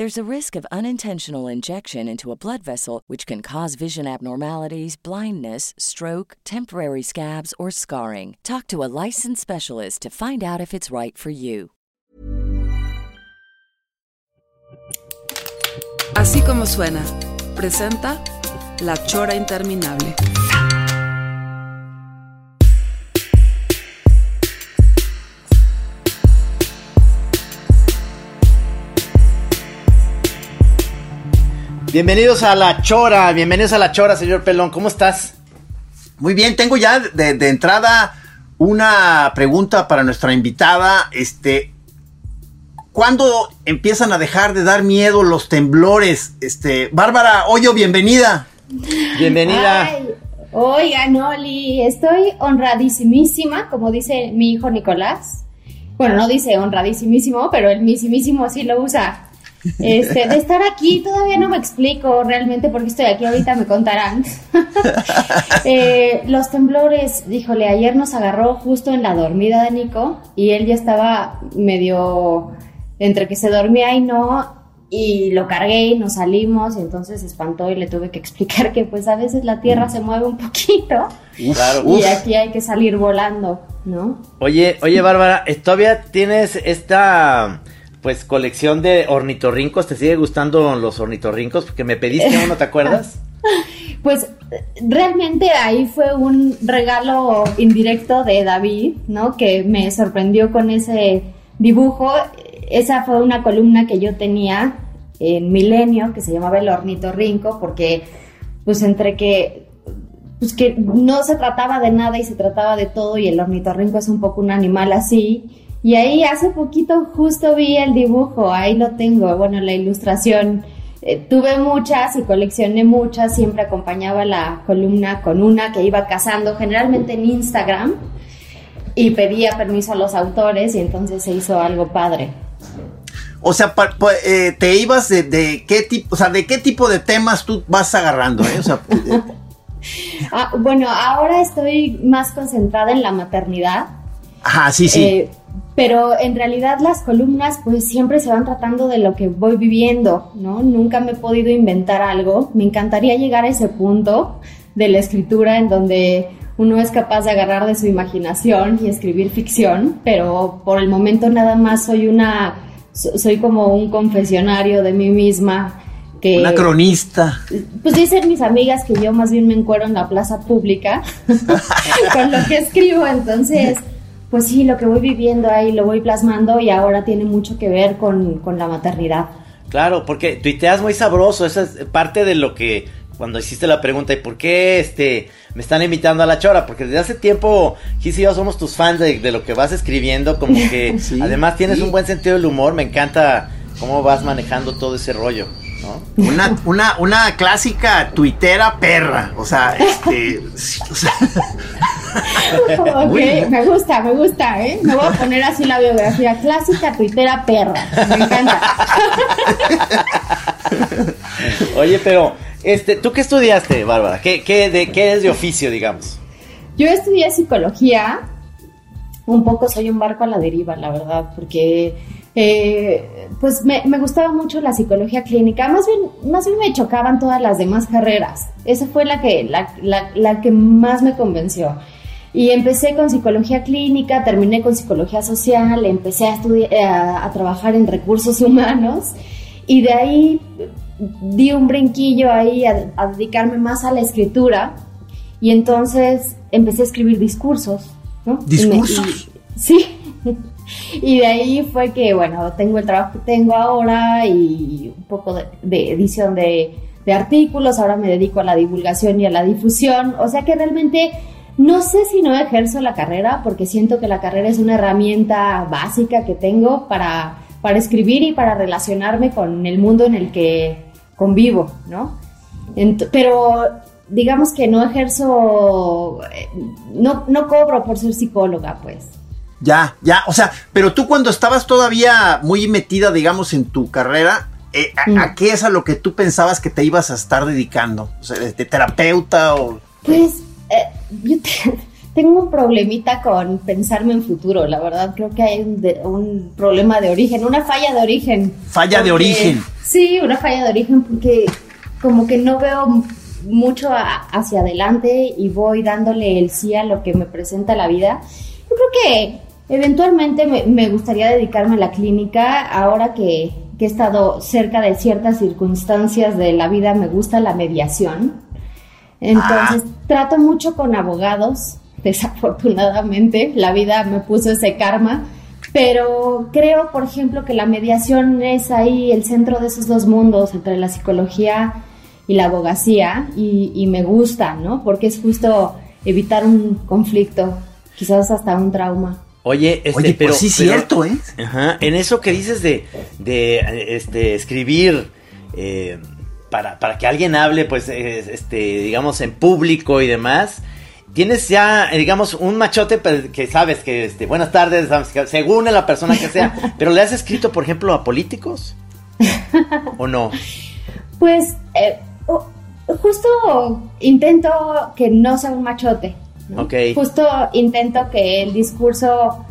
There's a risk of unintentional injection into a blood vessel, which can cause vision abnormalities, blindness, stroke, temporary scabs, or scarring. Talk to a licensed specialist to find out if it's right for you. Así como suena, presenta La Chora Interminable. Bienvenidos a La Chora, bienvenidos a La Chora, señor Pelón, ¿cómo estás? Muy bien, tengo ya de, de entrada una pregunta para nuestra invitada. Este, ¿cuándo empiezan a dejar de dar miedo los temblores? Este, Bárbara Hoyo, bienvenida. Bienvenida. Ay, oigan, Oli, estoy honradísimísima, como dice mi hijo Nicolás. Bueno, no dice honradísimísimo, pero el misimísimo sí lo usa. Este, de estar aquí, todavía no me explico realmente por qué estoy aquí, ahorita me contarán. Eh, los temblores, híjole, ayer nos agarró justo en la dormida de Nico y él ya estaba medio entre que se dormía y no, y lo cargué y nos salimos y entonces se espantó y le tuve que explicar que pues a veces la tierra se mueve un poquito Claro, y uf. aquí hay que salir volando, ¿no? Oye, oye, Bárbara, ¿eh, ¿todavía tienes esta pues colección de ornitorrincos? ¿Te sigue gustando los ornitorrincos? Porque me pediste uno, ¿te acuerdas? Pues realmente ahí fue un regalo indirecto de David, ¿no? Que me sorprendió con ese dibujo. Esa fue una columna que yo tenía en Milenio que se llamaba El Ornitorrinco porque pues entre que pues que no se trataba de nada y se trataba de todo y el ornitorrinco es un poco un animal así. Y ahí hace poquito justo vi el dibujo, ahí lo tengo, bueno, la ilustración. Eh, tuve muchas y coleccioné muchas, siempre acompañaba la columna con una que iba cazando, generalmente en Instagram, y pedía permiso a los autores y entonces se hizo algo padre. O sea, pa- pa- eh, te ibas de, de qué tipo, o sea, de qué tipo de temas tú vas agarrando, ¿eh? O sea, eh, Ah, bueno, ahora estoy más concentrada en la maternidad. ajá, sí, sí. Pero en realidad las columnas pues siempre se van tratando de lo que voy viviendo, ¿no? Nunca me he podido inventar algo. Me encantaría llegar a ese punto de la escritura en donde uno es capaz de agarrar de su imaginación y escribir ficción, pero por el momento nada más soy una, so- soy como un confesionario de mí misma que... Una cronista. Pues dicen mis amigas que yo más bien me encuero en la plaza pública con lo que escribo, entonces, pues sí, lo que voy viviendo ahí lo voy plasmando y ahora tiene mucho que ver con, con la maternidad. Claro, porque tuiteas muy sabroso, esa es parte de lo que cuando hiciste la pregunta, ¿y por qué este me están invitando a la chora? Porque desde hace tiempo, Gis y yo somos tus fans de, de lo que vas escribiendo, como que Sí, además tienes sí. un buen sentido del humor, me encanta cómo vas manejando todo ese rollo, ¿no? Una, una, una clásica tuitera perra. O sea, este. sí, o sea, Ok, me gusta, me gusta, ¿eh? Me voy a poner así la biografía clásica, tuitera, perra. Me encanta. Oye, pero, este, ¿tú qué estudiaste, Bárbara? ¿Qué, qué, de, ¿Qué es de oficio, digamos? Yo estudié psicología, un poco soy un barco a la deriva, la verdad, porque eh, pues me, me gustaba mucho la psicología clínica, más bien, más bien me chocaban todas las demás carreras, esa fue la que, la, la- la que más me convenció. Y empecé con psicología clínica, terminé con psicología social, empecé a, estudiar, a, a trabajar en recursos humanos y de ahí di un brinquillo ahí a, a dedicarme más a la escritura y entonces empecé a escribir discursos, ¿no? Y me- ¿Discursos? y- sí. y de ahí fue que, bueno, tengo el trabajo que tengo ahora y un poco de, edición de, de artículos, ahora me dedico a la divulgación y a la difusión, o sea que realmente no sé si no ejerzo la carrera porque siento que la carrera es una herramienta básica que tengo para, para escribir y para relacionarme con el mundo en el que convivo, ¿no? Pero digamos que no ejerzo, eh, no, no cobro por ser psicóloga, pues. Ya, ya, o sea, pero tú cuando estabas todavía muy metida, digamos, en tu carrera, eh, a, Mm. a qué es a lo que tú pensabas que te ibas a estar dedicando? O sea, de, terapeuta o... Pues eh, yo te- tengo un problemita con pensarme en futuro, la verdad creo que hay un, de- un problema de origen, una falla de origen. Falla de origen. Sí, una falla de origen porque como que no veo mucho a- hacia adelante y voy dándole el sí a lo que me presenta la vida. Yo creo que eventualmente me, me gustaría dedicarme a la clínica ahora que, que he estado cerca de ciertas circunstancias de la vida, me gusta la mediación. Entonces, trato mucho con abogados, desafortunadamente, la vida me puso ese karma, pero creo, por ejemplo, que la mediación es ahí el centro de esos dos mundos, entre la psicología y la abogacía, y, y me gusta, ¿no? Porque es justo evitar un conflicto, quizás hasta un trauma. Oye, este, Oye, pero pues sí, pero- cierto, ¿eh? Ajá, en eso que dices de, de este, escribir eh, para, para que alguien hable, pues, eh, este, digamos, en público y demás, tienes ya, digamos, un machote que sabes que, este, buenas tardes, según la persona que sea, pero le has escrito, por ejemplo, a políticos o no? Pues eh, justo intento que no sea un machote. Justo intento que el discurso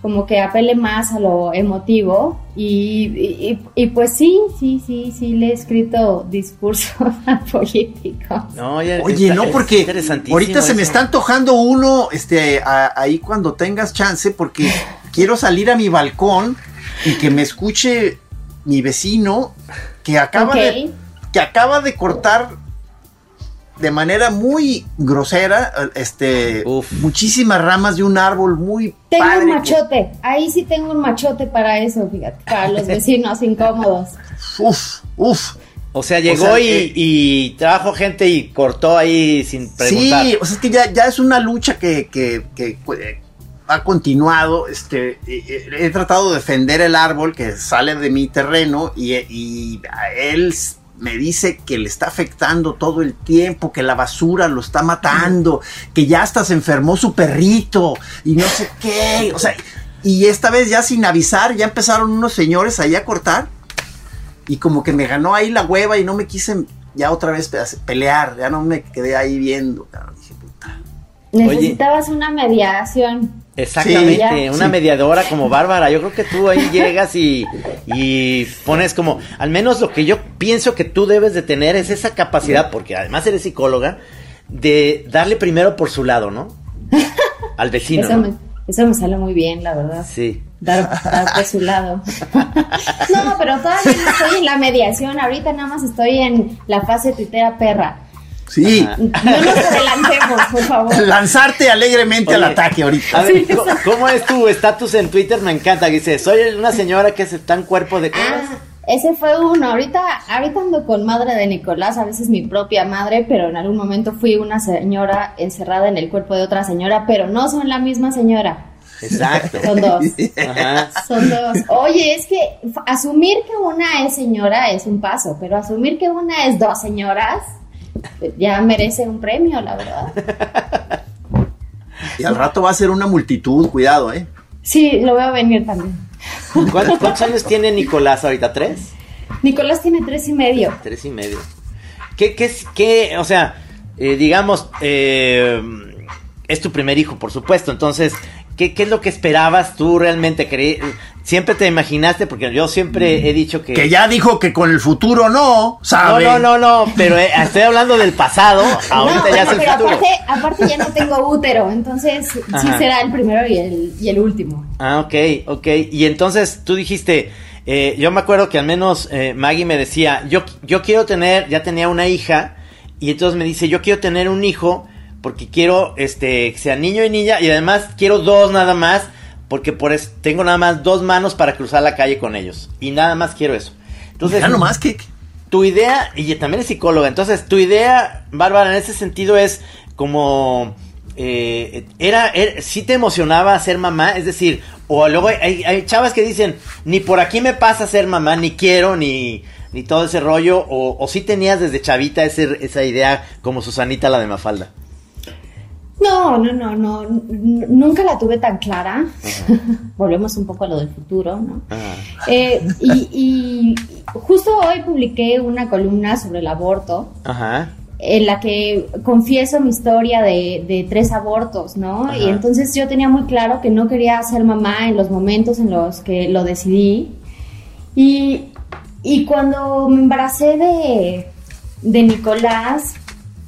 como que apele más a lo emotivo y, y- y, pues sí, sí, sí, sí le he escrito discursos políticos. No, ya- Oye, está- no, porque ahorita se me está antojando uno, este, a- ahí cuando tengas chance, porque quiero salir a mi balcón y que me escuche mi vecino que acaba de que acaba de cortar de manera muy grosera, este, Uf. muchísimas ramas de un árbol muy Tengo padre. un machote, ahí sí tengo un machote para eso, fíjate, para los vecinos incómodos. Uf, uf. O sea, llegó sea, y, eh, y trajo gente y cortó ahí sin preguntar. Sí, o sea, es que ya, ya es una lucha que, que- que, eh, ha continuado. Este, eh, eh, he tratado de defender el árbol que sale de mi terreno y, y a él me dice que le está afectando todo el tiempo, que la basura lo está matando, que ya hasta se enfermó su perrito y no sé qué. O sea, y esta vez ya sin avisar, ya empezaron unos señores ahí a cortar y como que me ganó ahí la hueva y no me quise ya otra vez pe- pelear, ya no me quedé ahí viendo. Necesitabas una mediación. Exactamente, Sí, una Sí. mediadora como Bárbara. Yo creo que tú ahí llegas y, y pones como, al menos lo que yo pienso que tú debes de tener es esa capacidad, porque además eres psicóloga, de darle primero por su lado, ¿no? Al vecino. Eso ¿no? me, eso me sale muy bien, la verdad. Sí. Dar, dar por su lado. no, pero todavía no estoy en la mediación. Ahorita nada más estoy en la fase tuitera perra. Sí, Ajá. No nos adelantemos, por favor. lanzarte alegremente al ataque ahorita. A ver, ¿cómo, cómo es tu estatus en Twitter? Me encanta. Dice, soy una señora que se está en cuerpo de cosas. Ah, ese fue uno. Ahorita, ahorita ando con madre de Nicolás, a veces mi propia madre, pero en algún momento fui una señora encerrada en el cuerpo de otra señora, pero no son la misma señora. Exacto. Son dos. Ajá. Son dos. Oye, es que asumir que una es señora es un paso, pero asumir que una es dos señoras ya merece un premio, la verdad. Y al rato va a ser una multitud, cuidado, ¿eh? Sí, lo veo venir también. ¿Cuántos, cuántos años tiene Nicolás ahorita? ¿Tres? Nicolás tiene tres y medio. Tres y medio. ¿Qué, qué, es- qué, o sea, eh, digamos, eh, es tu primer hijo, por supuesto, entonces, ¿qué, qué es lo que esperabas tú realmente? Siempre te imaginaste, porque yo siempre he dicho que... Que ya dijo que con el futuro no, No, ¿sabe? no, no, no, pero eh, estoy hablando del pasado, ahorita no, ya es el pero futuro. aparte, aparte ya no tengo útero, entonces sí será el primero y el, y el último. Ah, ok, ok. Y entonces tú dijiste, eh, yo me acuerdo que al menos eh, Maggie me decía, yo, yo quiero tener, ya tenía una hija, y entonces me dice, yo quiero tener un hijo porque quiero este, que sea niño y niña, y además quiero dos nada más porque por eso tengo nada más dos manos para cruzar la calle con ellos. Y nada más quiero eso. Entonces, Ya nomás que... tu idea, y también es psicóloga, entonces tu idea, Bárbara, en ese sentido es como... Eh, era, era, sí te emocionaba ser mamá, es decir, o luego hay, hay chavas que dicen, ni por aquí me pasa ser mamá, ni quiero, ni, ni todo ese rollo, o, o sí tenías desde chavita ese, esa idea como Susanita la de Mafalda. No, no, no, no, nunca la tuve tan clara. Volvemos un poco a lo del futuro, ¿no? Ajá. Eh, y, y justo hoy publiqué una columna sobre el aborto en la que confieso mi historia de, de tres abortos, ¿no? Y entonces yo tenía muy claro que no quería ser mamá en los momentos en los que lo decidí. Y, y cuando me embaracé de, de Nicolás,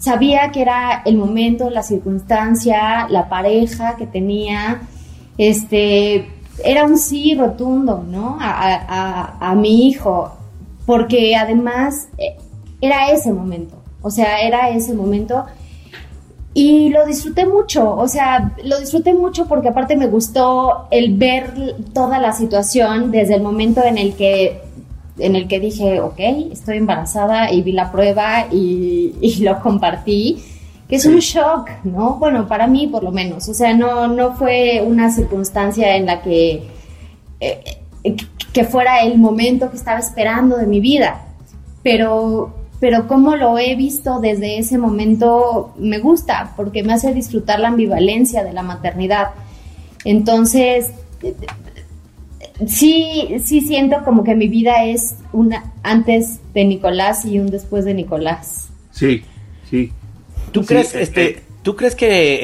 sabía que era el momento, la circunstancia, la pareja que tenía, este, era un sí rotundo, ¿no? A, a- mi hijo, porque además eh, era ese momento, o sea, era ese momento y lo disfruté mucho, o sea, lo disfruté mucho porque aparte me gustó el ver toda la situación desde el momento en el que en el que dije, ok, estoy embarazada y vi la prueba y, y lo compartí, que es un shock, ¿no? Bueno, para mí por lo menos, o sea, no, no fue una circunstancia en la que, eh, eh, que fuera el momento que estaba esperando de mi vida, pero, pero como lo he visto desde ese momento me gusta, porque me hace disfrutar la ambivalencia de la maternidad. Entonces, sí, sí siento como que mi vida es una antes de Nicolás y un después de Nicolás. Sí, sí. ¿Tú Sí, crees, eh, este, eh. tú crees que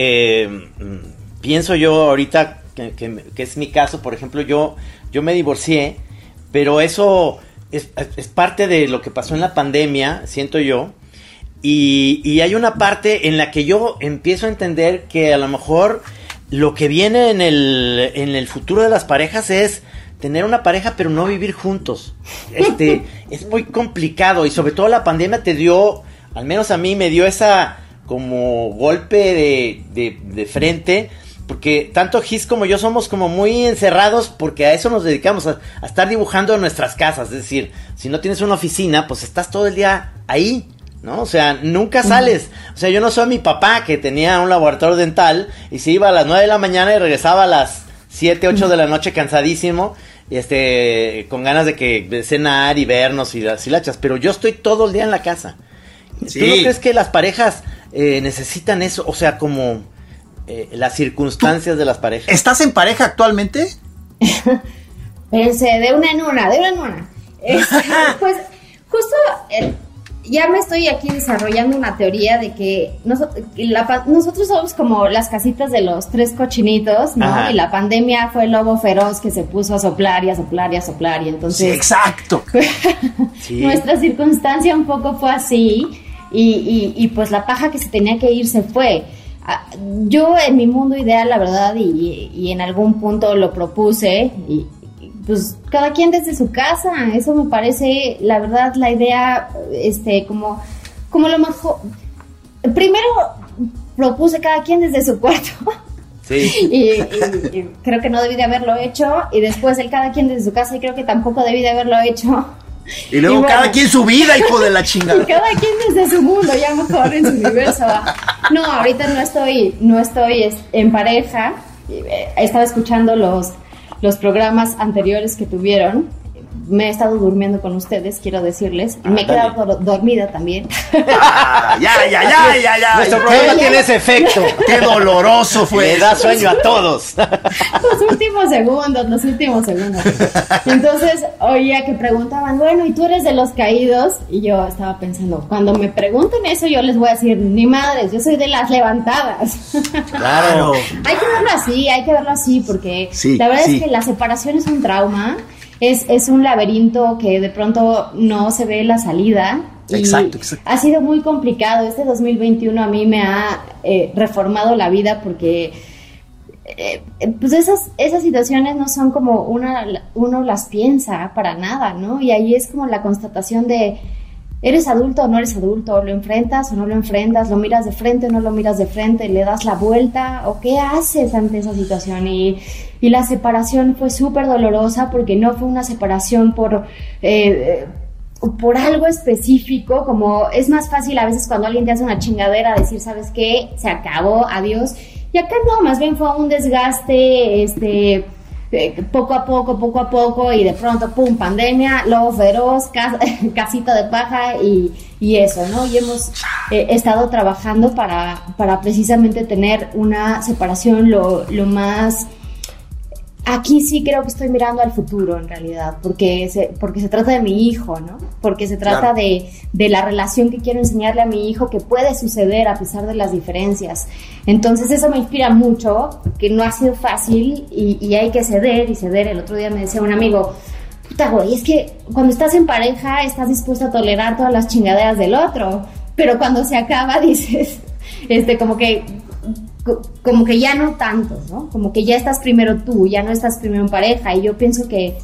eh, mm, pienso yo ahorita que, que- que es mi caso, por ejemplo, yo, yo me divorcié, pero eso es, es parte de lo que pasó en la pandemia, siento yo. Y, y hay una parte en la que yo empiezo a entender que a lo mejor lo que viene en el, en el futuro de las parejas es tener una pareja pero no vivir juntos. Este, es muy complicado y sobre todo la pandemia te dio, al menos a mí me dio esa como golpe de, de, de frente. Porque tanto Gis como yo somos como muy encerrados porque a eso nos dedicamos, a, a estar dibujando en nuestras casas. Es decir, si no tienes una oficina, pues estás todo el día ahí, ¿no? O sea, nunca sales. O sea, yo no soy mi papá que tenía un laboratorio dental y se iba a las 9 de la mañana y regresaba a las 7, 8 de la noche cansadísimo, y este, con ganas de que de cenar y vernos y las hilachas. Pero yo estoy todo el día en la casa. ¿Tú no crees que las parejas eh, necesitan eso? O sea, como eh, las circunstancias de las parejas. ¿Estás en pareja actualmente? Pense, de una en una, de una en una. Este, pues justo eh, ya me estoy aquí desarrollando una teoría de que, noso- que la nosotros somos como las casitas de los tres cochinitos, ¿no? Ajá. Y la pandemia fue el lobo feroz que se puso a soplar y a soplar y a soplar y Sí, entonces exacto. Sí. nuestra circunstancia un poco fue así y, y- y, pues la paja que se tenía que ir se fue. Ah, Yo en mi mundo ideal, la verdad, y, y en algún punto lo propuse, y, pues cada quien desde su casa, eso me parece, la verdad, la idea, este, como, como lo mejor. Primero propuse cada quien desde su cuarto. Sí. Y, y- y creo que no debí de haberlo hecho. Y después el cada quien desde su casa, y creo que tampoco debí de haberlo hecho. Y luego Y bueno. cada quien su vida, hijo de la chingada. Y cada quien desde su mundo, ya mejor en su universo. No, ahorita no estoy, no estoy es- en pareja. Eh, Estaba escuchando los, los programas anteriores que tuvieron. Me he estado durmiendo con ustedes, quiero decirles. Me he dale. quedado dor- dormida también. Ah, ya, ya, ya, ya, ya. Nuestro ya. programa tiene ese efecto. Qué doloroso fue. Le da sueño a todos. los últimos segundos, los últimos segundos. Entonces oía que preguntaban, bueno, ¿y tú eres de los caídos? Y yo estaba pensando, cuando me pregunten eso, yo les voy a decir, ni madres, yo soy de las levantadas. Claro. hay que verlo así, hay que verlo así, porque Sí, la verdad sí. es que la separación es un trauma, es, es un laberinto que de pronto no se ve la salida. y Exacto, exacto. Ha sido muy complicado. Este 2021 a mí me ha eh, reformado la vida porque eh, pues esas, esas situaciones no son como una, uno las piensa para nada, ¿no? Y ahí es como la constatación de, ¿Eres adulto o no eres adulto? ¿Lo enfrentas o no lo enfrentas? ¿Lo miras de frente o no lo miras de frente? ¿Le das la vuelta? ¿O qué haces ante esa situación? Y, y la separación fue súper dolorosa porque no fue una separación por, eh, por algo específico, como es más fácil a veces cuando alguien te hace una chingadera decir, ¿sabes qué? Se acabó, adiós. Y acá no, más bien fue un desgaste, este eh, poco a poco, poco a poco, y de pronto, pum, pandemia, lobo feroz, casita de paja y, y, eso, ¿no? Y hemos eh, estado trabajando para, para precisamente tener una separación lo, lo más aquí sí creo que estoy mirando al futuro en realidad, porque se, porque se trata de mi hijo, ¿no? Porque se trata de, de, la relación que quiero enseñarle a mi hijo que puede suceder a pesar de las diferencias. Entonces eso me inspira mucho, que no ha sido fácil y, y hay que ceder y ceder. El otro día me decía un amigo, puta güey, es que cuando estás en pareja estás dispuesto a tolerar todas las chingaderas del otro, pero cuando se acaba dices, este, como que como que ya no tanto, ¿no? Como que ya estás primero tú, ya no estás primero en pareja. Y yo pienso que,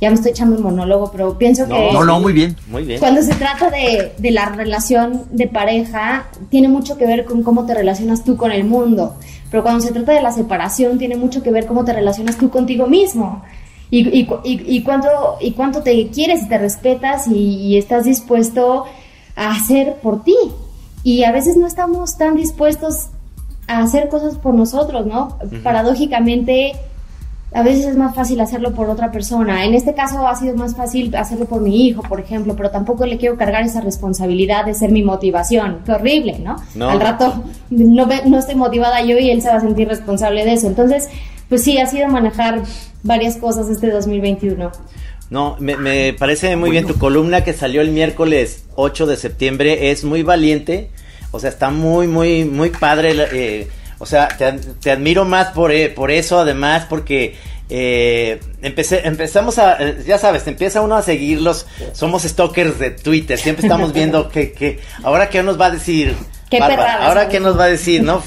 ya me estoy echando un monólogo, pero pienso que... No, no, muy bien. Muy bien. Cuando se trata de, de, la relación de pareja, tiene mucho que ver con cómo te relacionas tú con el mundo. Pero cuando se trata de la separación, tiene mucho que ver cómo te relacionas tú contigo mismo. Y, y, y, y cuánto, y cuánto te quieres y te respetas y estás dispuesto a hacer por ti. Y a veces no estamos tan dispuestos a hacer cosas por nosotros, ¿no? Paradójicamente, a veces es más fácil hacerlo por otra persona. En este caso ha sido más fácil hacerlo por mi hijo, por ejemplo, pero tampoco le quiero cargar esa responsabilidad de ser mi motivación. Qué horrible, ¿no? Al rato no, no estoy motivada yo y él se va a sentir responsable de eso. Entonces, pues sí, ha sido manejar varias cosas este 2021. No, me, me parece muy bien tu columna que salió el miércoles 8 de septiembre. Es muy valiente o sea, está muy, muy, muy padre. Eh, o sea, te, admiro más por, eh, por eso, además, porque eh, empecé, empezamos a, ya sabes, te empieza uno a seguirlos. Somos stalkers de Twitter, siempre estamos viendo que, que ahora qué nos va a decir. Qué ahora qué nos va a decir, ¿no?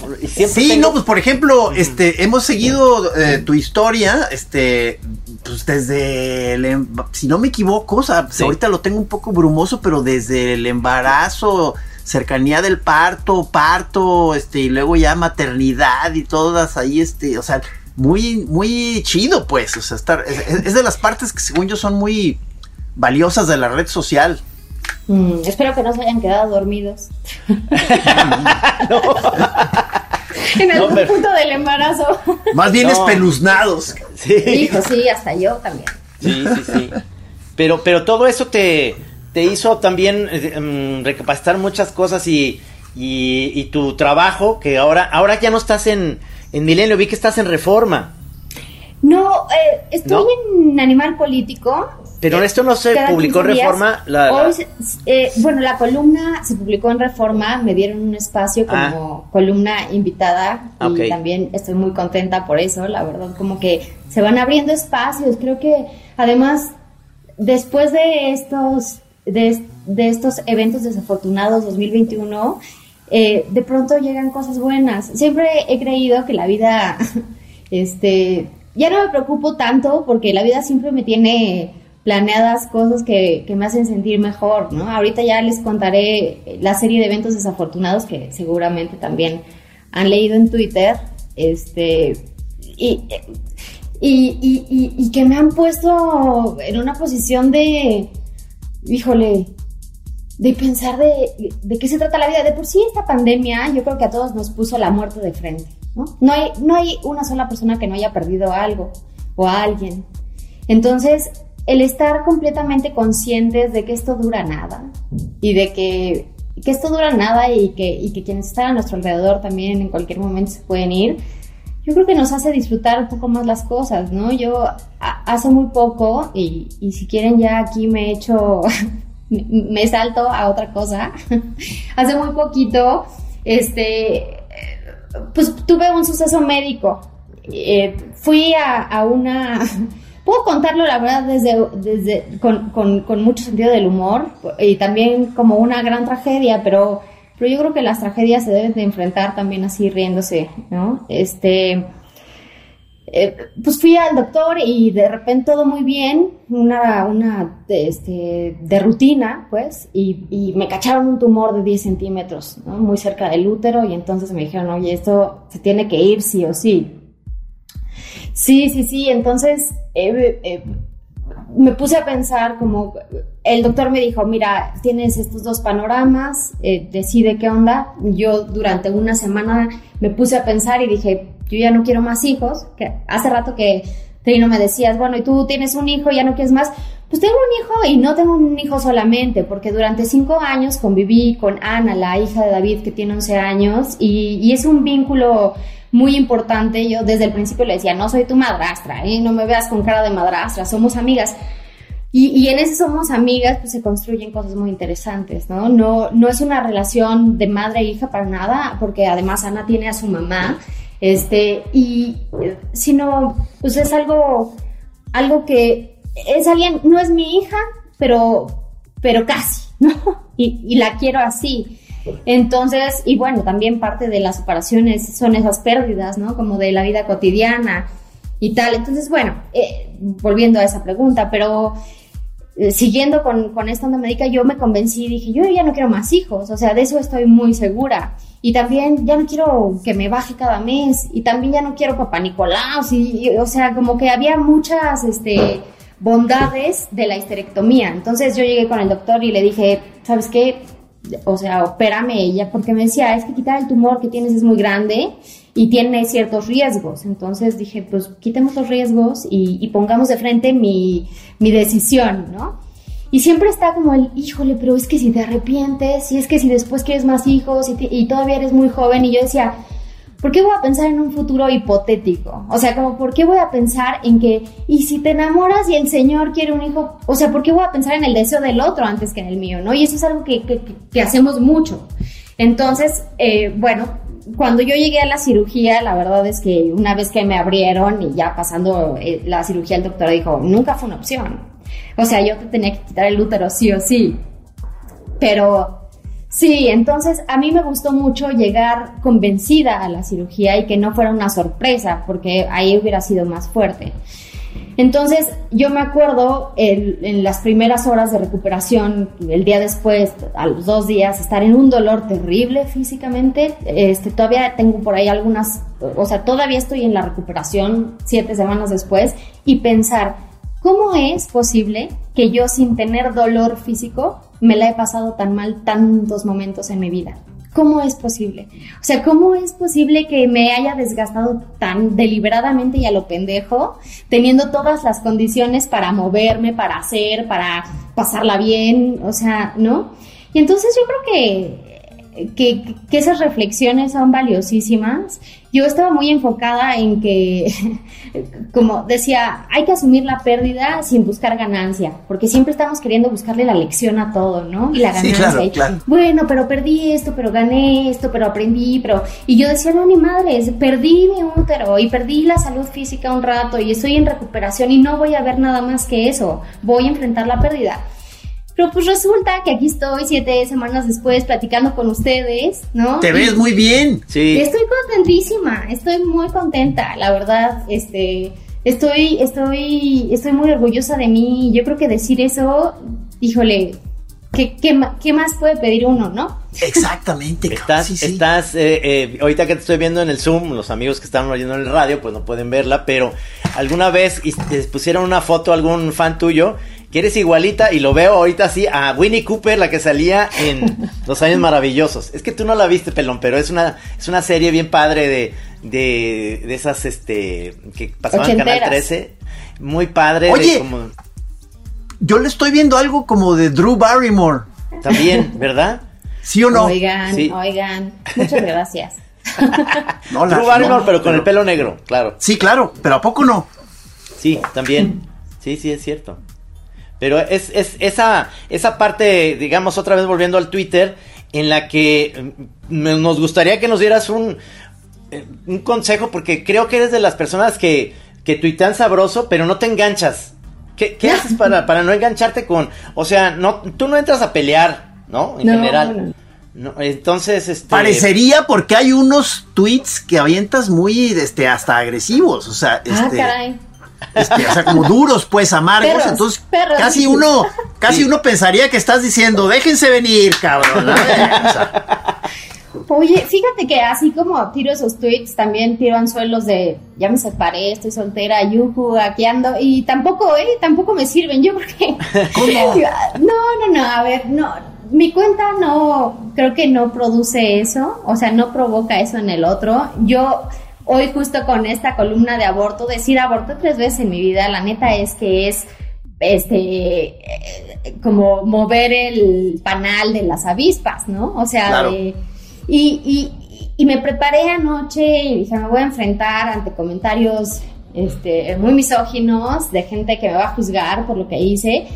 sí, no, pues por ejemplo, este, hemos seguido tu historia, este, pues desde el, em, si no me equivoco, o sea, ahorita lo tengo un poco brumoso, pero desde el embarazo cercanía del parto, parto, este, y luego ya maternidad y todas ahí, este, o sea, muy, muy chido, pues, o sea, estar, es, de las partes que según yo son muy valiosas de la red social. Mm, espero que no se hayan quedado dormidos. en algún punto del embarazo. Más bien espeluznados. Sí. Hijo, sí, hasta yo también. Sí, sí, sí. Pero, pero todo eso te, te hizo también eh, em, recapacitar muchas cosas y, y, tu trabajo, que ahora, ahora ya no estás en, en Milenio, vi que estás en Reforma. No, eh, estoy en Animal Político. Pero esto no se publicó en Reforma. Eh, bueno, la columna se publicó en Reforma, me dieron un espacio como ah. columna invitada y también estoy muy contenta por eso, la verdad, como que se van abriendo espacios. Creo que además, después de estos de, estos eventos desafortunados 2021, eh, de pronto llegan cosas buenas. Siempre he creído que la vida, este, ya no me preocupo tanto porque la vida siempre me tiene planeadas cosas que, me hacen sentir mejor, ¿no? Ahorita ya les contaré la serie de eventos desafortunados que seguramente también han leído en Twitter, este, y, y que me han puesto en una posición de, híjole, de pensar de, de, qué se trata la vida. De por sí esta pandemia yo creo que a todos nos puso la muerte de frente, ¿no? No hay, no hay una sola persona que no haya perdido algo o a alguien. Entonces, el estar completamente conscientes de que esto dura nada y de que, que esto dura nada y que, y que quienes están a nuestro alrededor también en cualquier momento se pueden ir, yo creo que nos hace disfrutar un poco más las cosas, ¿no? Yo hace muy poco, y, y, si quieren ya aquí me echo, me salto a otra cosa, hace muy poquito, este, pues tuve un suceso médico. Eh, fui a, una, puedo contarlo la verdad desde, desde con, con mucho sentido del humor y también como una gran tragedia, pero pero yo creo que las tragedias se deben de enfrentar también así riéndose, ¿no? Este, eh, pues fui al doctor y de repente todo muy bien, una, una de, este, de rutina, pues, y, me cacharon un tumor de 10 centímetros, ¿no? muy cerca del útero, y entonces me dijeron, oye, esto se tiene que ir sí o sí. Sí, sí, sí, entonces eh, eh, me puse a pensar como, el doctor me dijo, mira, tienes estos dos panoramas, decide qué onda. Yo durante una semana me puse a pensar y dije, yo ya no quiero más hijos, que hace rato que Trino me decías, bueno, y tú tienes un hijo, ya no quieres más, pues tengo un hijo y no tengo un hijo solamente, porque durante cinco años conviví con Ana, la hija de David, que tiene 11 años, y es un vínculo muy importante. Yo desde el principio le decía, no soy tu madrastra, ¿eh? no me veas con cara de madrastra, somos amigas. Y, y, en ese somos amigas, pues se construyen cosas muy interesantes, ¿no? No, no es una relación de madre e hija para nada, porque además Ana tiene a su mamá este, y sino, pues es algo, algo que es alguien, no es mi hija, pero, pero casi, ¿no? Y, y la quiero así. Entonces, y bueno, también parte de las separaciones son esas pérdidas, ¿no? Como de la vida cotidiana y tal. Entonces, bueno, eh, volviendo a esa pregunta, pero eh, siguiendo con, con esta onda médica, yo me convencí y dije, yo ya no quiero más hijos, o sea, de eso estoy muy segura. Y también ya no quiero que me baje cada mes. Y también ya no quiero papá Nicolás. Y, o sea, como que había muchas este, bondades de la histerectomía. Entonces yo llegué con el doctor y le dije, ¿sabes qué? O sea, opérame ella, porque me decía, es que quitar el tumor que tienes es muy grande y tiene ciertos riesgos. Entonces dije, pues quitemos los riesgos y, pongamos de frente mi, mi decisión, ¿no? Y siempre está como el, híjole, pero es que si te arrepientes, y es que si después quieres más hijos y, y, todavía eres muy joven, y yo decía, ¿por qué voy a pensar en un futuro hipotético? O sea, como, ¿por qué voy a pensar en que, y si te enamoras y el Señor quiere un hijo, o sea, ¿por qué voy a pensar en el deseo del otro antes que en el mío, no? Y eso es algo que, que, hacemos mucho. Entonces, eh, bueno, cuando yo llegué a la cirugía, la verdad es que una vez que me abrieron y ya pasando eh, la cirugía, el doctor dijo, nunca fue una opción o sea, yo te tenía que quitar el útero sí o sí. Pero sí, entonces a mí me gustó mucho llegar convencida a la cirugía y que no fuera una sorpresa, porque ahí hubiera sido más fuerte. Entonces, yo me acuerdo en las primeras horas de recuperación, el día después, a los dos días, estar en un dolor terrible físicamente. Este, todavía tengo por ahí algunas, o sea, todavía estoy en la recuperación siete semanas después y pensar, ¿Cómo es posible que yo sin tener dolor físico me la he pasado tan mal tantos momentos en mi vida? ¿Cómo es posible? O sea, ¿cómo es posible que me haya desgastado tan deliberadamente y a lo pendejo, teniendo todas las condiciones para moverme, para hacer, para pasarla bien? O sea, ¿no? Y entonces yo creo que que, que, esas reflexiones son valiosísimas. Yo estaba muy enfocada en que, como decía, hay que asumir la pérdida sin buscar ganancia, porque siempre estamos queriendo buscarle la lección a todo, ¿no? Y la ganancia. Bueno, pero perdí esto, pero gané esto, pero aprendí, pero... Y yo decía, no, ni madres, perdí mi útero y perdí la salud física un rato y estoy en recuperación y no voy a ver nada más que eso, voy a enfrentar la pérdida. Pero pues resulta que aquí estoy siete semanas después platicando con ustedes, ¿no? Te ves muy bien. Sí. Estoy contentísima, estoy muy contenta, la verdad, este, estoy, estoy, estoy muy orgullosa de mí. Yo creo que decir eso, híjole, ¿qué, qué, qué más puede pedir uno, no? Exactamente. Estás, estás, eh, eh, ahorita que te estoy viendo en el Zoom, los amigos que están oyendo en el radio, pues no pueden verla, pero alguna vez te pusieron una foto algún fan tuyo que eres igualita y lo veo ahorita así a Winnie Cooper, la que salía en Los Años Maravillosos. Es que tú no la viste, pelón, pero es una, es una serie bien padre de, de, de esas, este, que pasaban en Canal 13. Muy padre. Oye, como... yo le estoy viendo algo como de Drew Barrymore. También, ¿verdad? ¿Sí o no? Oigan, oigan, muchas gracias. no, Drew Barrymore, no, pero con el pelo negro, claro. Sí, claro, pero ¿a poco no? Sí, también. Sí, sí, es cierto. Pero es, es esa, esa parte, digamos, otra vez volviendo al Twitter, en la que mm, nos gustaría que nos dieras un, eh, un consejo, porque creo que eres de las personas que, que tuitean sabroso, pero no te enganchas. ¿Qué, qué haces para, para no engancharte con, o sea, no, tú no entras a pelear, ¿no? En general. No, entonces, este. Parecería porque hay unos tweets que avientas muy, este, hasta agresivos. O sea, Ah, este, caray. Este, o sea, como duros, pues, amargos. Perros, entonces, perros. casi uno, casi uno pensaría que estás diciendo, déjense venir, cabrón. ¿no? O sea, Oye, fíjate que así como tiro esos tweets, también tiro anzuelos de ya me separé, estoy soltera, yuju, aquí ando, y tampoco, eh, tampoco me sirven, yo porque... No, no, no, a ver, no, mi cuenta no, creo que no produce eso, o sea, no provoca eso en el otro. Yo hoy justo con esta columna de aborto, decir aborto tres veces en mi vida, la neta es que es este eh, como mover el panal de las avispas, ¿no? O sea, Claro. de- y, y, y me preparé anoche y dije, me voy a enfrentar ante comentarios este, muy misóginos de gente que me va a juzgar por lo que hice.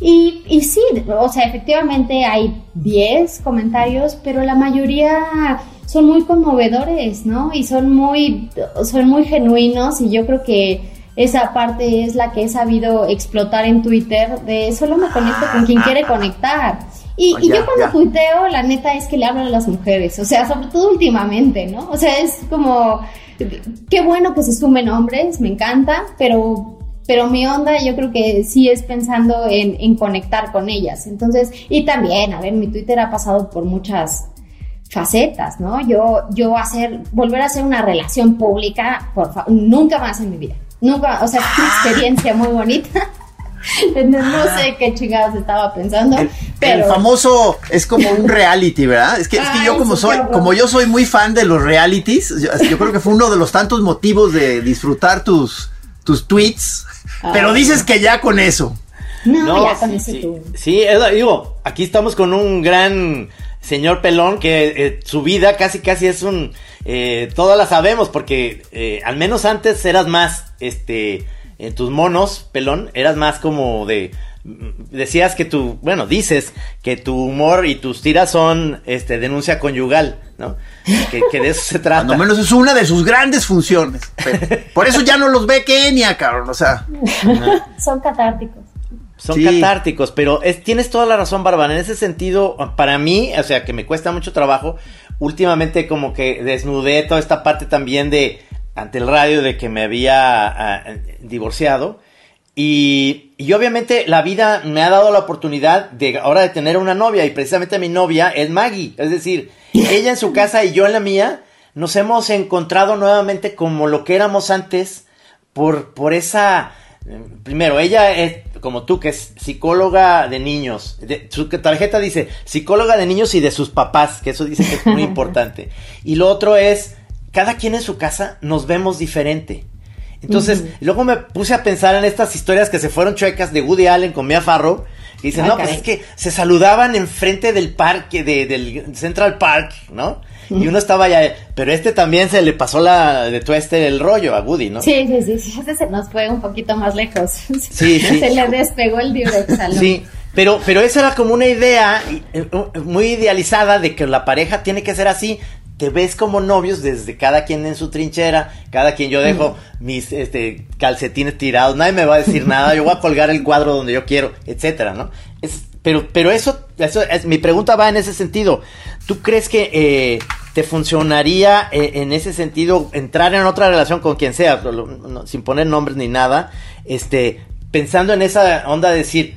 Y, y sí, o sea, efectivamente hay 10 comentarios, pero la mayoría son muy conmovedores, ¿no? Y son muy, son muy genuinos y yo creo que esa parte es la que he sabido explotar en Twitter de solo me conecto con quien quiere conectar. Y, y ya, yo cuando ya. tuiteo, la neta es que le hablo a las mujeres, o sea, sobre todo últimamente, ¿no? O sea, es como, qué bueno que se sumen hombres, me encanta, pero, pero mi onda yo creo que sí es pensando en, en conectar con ellas. Entonces, y también, a ver, mi Twitter ha pasado por muchas facetas, ¿no? Yo, yo hacer, volver a hacer una relación pública, por favor, nunca más en mi vida. Nunca, o sea, es una experiencia muy bonita. No sé qué chingados estaba pensando, el, pero el famoso es como un reality, ¿verdad? Es que, es que yo como soy, como yo soy muy fan de los realities, yo, yo creo que fue uno de los tantos motivos de disfrutar tus, tus tweets. Pero dices que ya con eso. no, ya con sí, eso sí. tú. Sí, es digo, aquí estamos con un gran señor pelón que eh, su vida casi casi es un eh, todas la sabemos porque eh, al menos antes eras más este en tus monos pelón eras más como de mm, decías que tu bueno dices que tu humor y tus tiras son este denuncia conyugal no que, que de eso se trata Cuando menos es una de sus grandes funciones. Pero por eso ya no los ve Kenia, cabrón. O sea, Son catárticos. Son Sí. catárticos, pero es, tienes toda la razón, Bárbara. En ese sentido, para mí, o sea, que me cuesta mucho trabajo, últimamente como que desnudé toda esta parte también de, ante el radio, de que me había ah, divorciado. Y, y obviamente la vida me ha dado la oportunidad de ahora de tener una novia y precisamente mi novia es Maggie. Es decir, ella en su casa y yo en la mía nos hemos encontrado nuevamente como lo que éramos antes por, por esa... Primero, ella es como tú, que es psicóloga de niños. De- su tarjeta dice psicóloga de niños y de sus papás, que eso dice que es muy importante. Y lo otro es, cada quien en su casa nos vemos diferente. Entonces, luego me puse a pensar en estas historias que se fueron chuecas de Woody Allen con Mia Farrow. Y dicen, Ah, no, pues es que se saludaban enfrente del parque, de, del Central Park, ¿no? Y uno estaba allá, pero este también se le pasó la de tueste el rollo a Woody, ¿no? Sí, sí, sí, sí, ese se nos fue un poquito más lejos. Sí, sí. Se le despegó el diurex al Sí, pero, pero esa era como una idea eh, muy idealizada de que la pareja tiene que ser así. Te ves como novios desde cada quien en su trinchera, cada quien yo dejo mis este, calcetines tirados, nadie me va a decir nada, yo voy a colgar el cuadro donde yo quiero, etcétera, ¿no? Es, pero, pero eso, eso es, mi pregunta va en ese sentido. ¿Tú crees que eh, te funcionaría eh, en ese sentido entrar en otra relación con quien sea, sin poner nombres ni nada, este, pensando en esa onda de decir,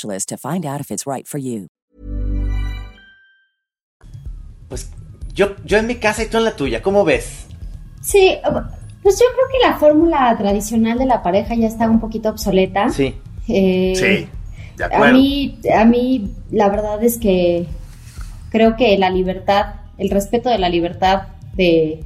to find out if it's right for you. pues yo, yo en mi casa y tú en la tuya, ¿cómo ves? Sí, pues yo creo que la fórmula tradicional de la pareja ya está un poquito obsoleta. Sí. Eh, Sí, de acuerdo. A mí, a mí, la verdad es que creo que la libertad, el respeto de la libertad de,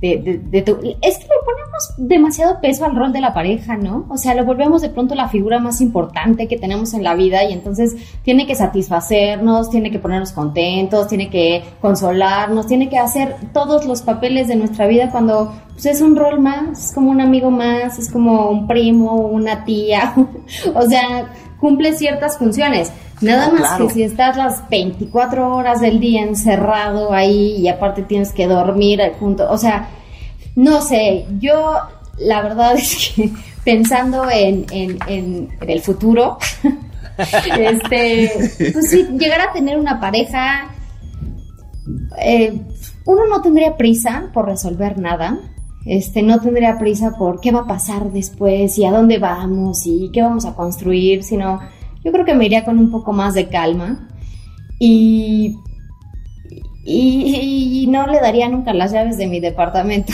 de, de- de tu... Es que le ponemos demasiado peso al rol de la pareja, ¿no? O sea, lo volvemos de pronto la figura más importante que tenemos en la vida y entonces tiene que satisfacernos, tiene que ponernos contentos, tiene que consolarnos, tiene que hacer todos los papeles de nuestra vida cuando pues, es un rol más, es como un amigo más, es como un primo, una tía, o sea, cumple ciertas funciones. Nada más claro. que si estás las 24 horas del día encerrado ahí y aparte tienes que dormir junto, o sea, no sé, yo la verdad es que pensando en, en, en- en el futuro, este, pues sí, llegar a tener una pareja, eh, uno no tendría prisa por resolver nada. Este, no tendría prisa por qué va a pasar después y a dónde vamos y qué vamos a construir, sino yo creo que me iría con un poco más de calma y, y, y no le daría nunca las llaves de mi departamento.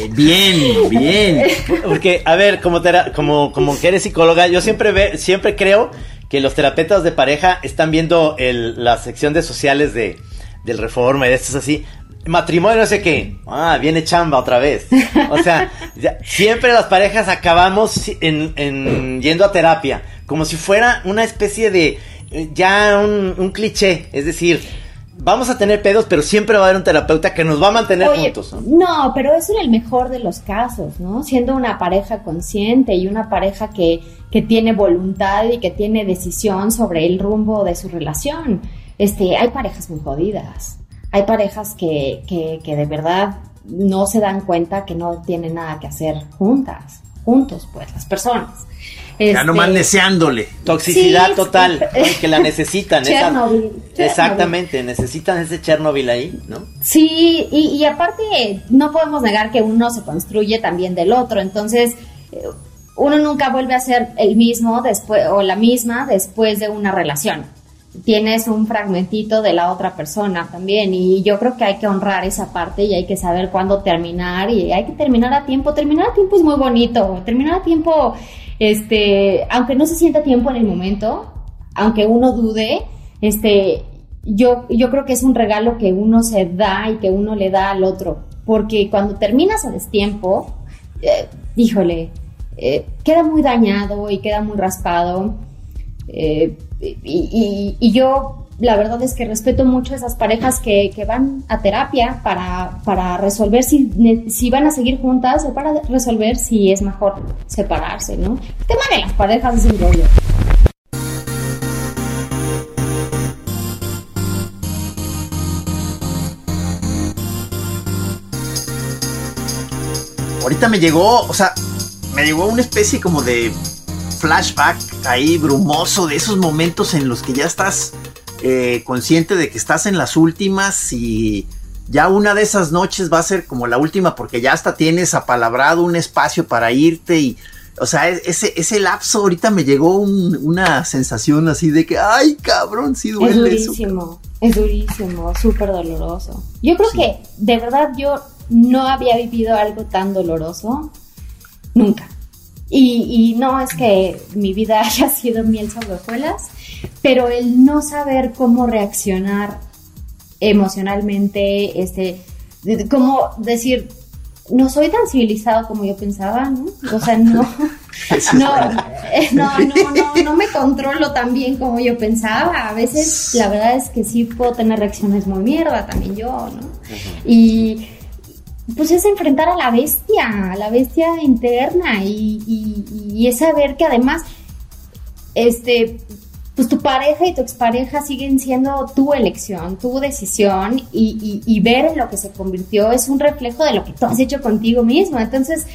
Eh, Bien, bien. Porque, a ver, como, tera- como, como que eres psicóloga, yo siempre, ve, siempre creo que los terapeutas de pareja están viendo el- la sección de sociales de, del Reforma y de estos así. Matrimonio, no sé qué. Ah, viene chamba otra vez. O sea, ya- siempre las parejas acabamos en, en- yendo a terapia. Como si fuera una especie de eh, ya un, un cliché. Es decir, vamos a tener pedos, pero siempre va a haber un terapeuta que nos va a mantener Oye, juntos. ¿no? no, pero eso en el mejor de los casos, ¿no? Siendo una pareja consciente y una pareja que, que tiene voluntad y que tiene decisión sobre el rumbo de su relación. Este, hay parejas muy jodidas. Hay parejas que, que, que de verdad no se dan cuenta que no tienen nada que hacer juntas, juntos, pues, las personas. Ya Este, nomás deseándole. Toxicidad Sí, total. Y que la necesitan. esa- Chernobyl. Exactamente, necesitan ese Chernobyl ahí, ¿no? Sí, y, y aparte no podemos negar que uno se construye también del otro, entonces eh, uno nunca vuelve a ser el mismo después o la misma después de una relación. Tienes un fragmentito de la otra persona también y yo creo que hay que honrar esa parte y hay que saber cuándo terminar y hay que terminar a tiempo. Terminar a tiempo es muy bonito, terminar a tiempo, este, aunque no se sienta tiempo en el momento, aunque uno dude, este, yo, yo creo que es un regalo que uno se da y que uno le da al otro. Porque cuando terminas a destiempo, eh, híjole, eh, queda muy dañado y queda muy raspado. Eh, y, yo, la verdad es que respeto mucho a esas parejas que, van a terapia para, para resolver si, si van a seguir juntas o para resolver si es mejor separarse, ¿no? El tema de las parejas es un rollo. Ahorita me llegó, o sea, me llegó una especie como de flashback ahí brumoso de esos momentos en los que ya estás eh, consciente de que estás en las últimas y ya una de esas noches va a ser como la última porque ya hasta tienes apalabrado un espacio para irte y, o sea, e- ese, ese lapso ahorita me llegó un- una sensación así de que, ay, cabrón, sí Es duele eso. durísimo, es durísimo, súper doloroso. Yo creo Sí. que de verdad yo no había vivido algo tan doloroso nunca. Y, y no es que mi vida haya sido miel sobre hojuelas, pero el no saber cómo reaccionar emocionalmente, este, de- cómo decir, no soy tan civilizado como yo pensaba, ¿no? O sea, no, no, no, no, no me controlo tan bien como yo pensaba. A veces la verdad es que sí puedo tener reacciones muy mierda también yo, ¿no? Y pues es enfrentar a la bestia, a la bestia interna y, y, y es saber que además, este, pues tu pareja y tu expareja siguen siendo tu elección, tu decisión y, y- ver en lo que se convirtió es un reflejo de lo que tú has hecho contigo mismo. Entonces,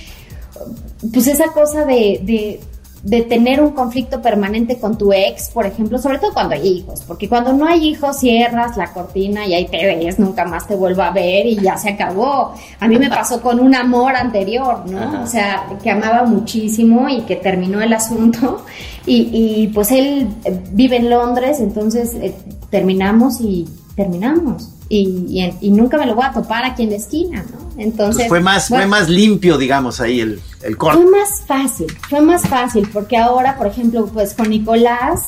pues esa cosa de, de tener un conflicto permanente con tu ex, por ejemplo, sobre todo cuando hay hijos, porque cuando no hay hijos cierras la cortina y ahí te ves, nunca más te vuelvo a ver y ya se acabó. A mí me pasó con un amor anterior, ¿no? Ajá. O sea, que amaba muchísimo y que terminó el asunto y, y, pues él eh, vive en Londres, entonces eh, terminamos y terminamos. Y, y- y nunca me lo voy a topar aquí en la esquina, ¿no? Entonces, Pues fue más, bueno, fue más limpio, digamos, ahí el, el corte. fue más fácil, fue más fácil, porque ahora, por ejemplo, pues con Nicolás,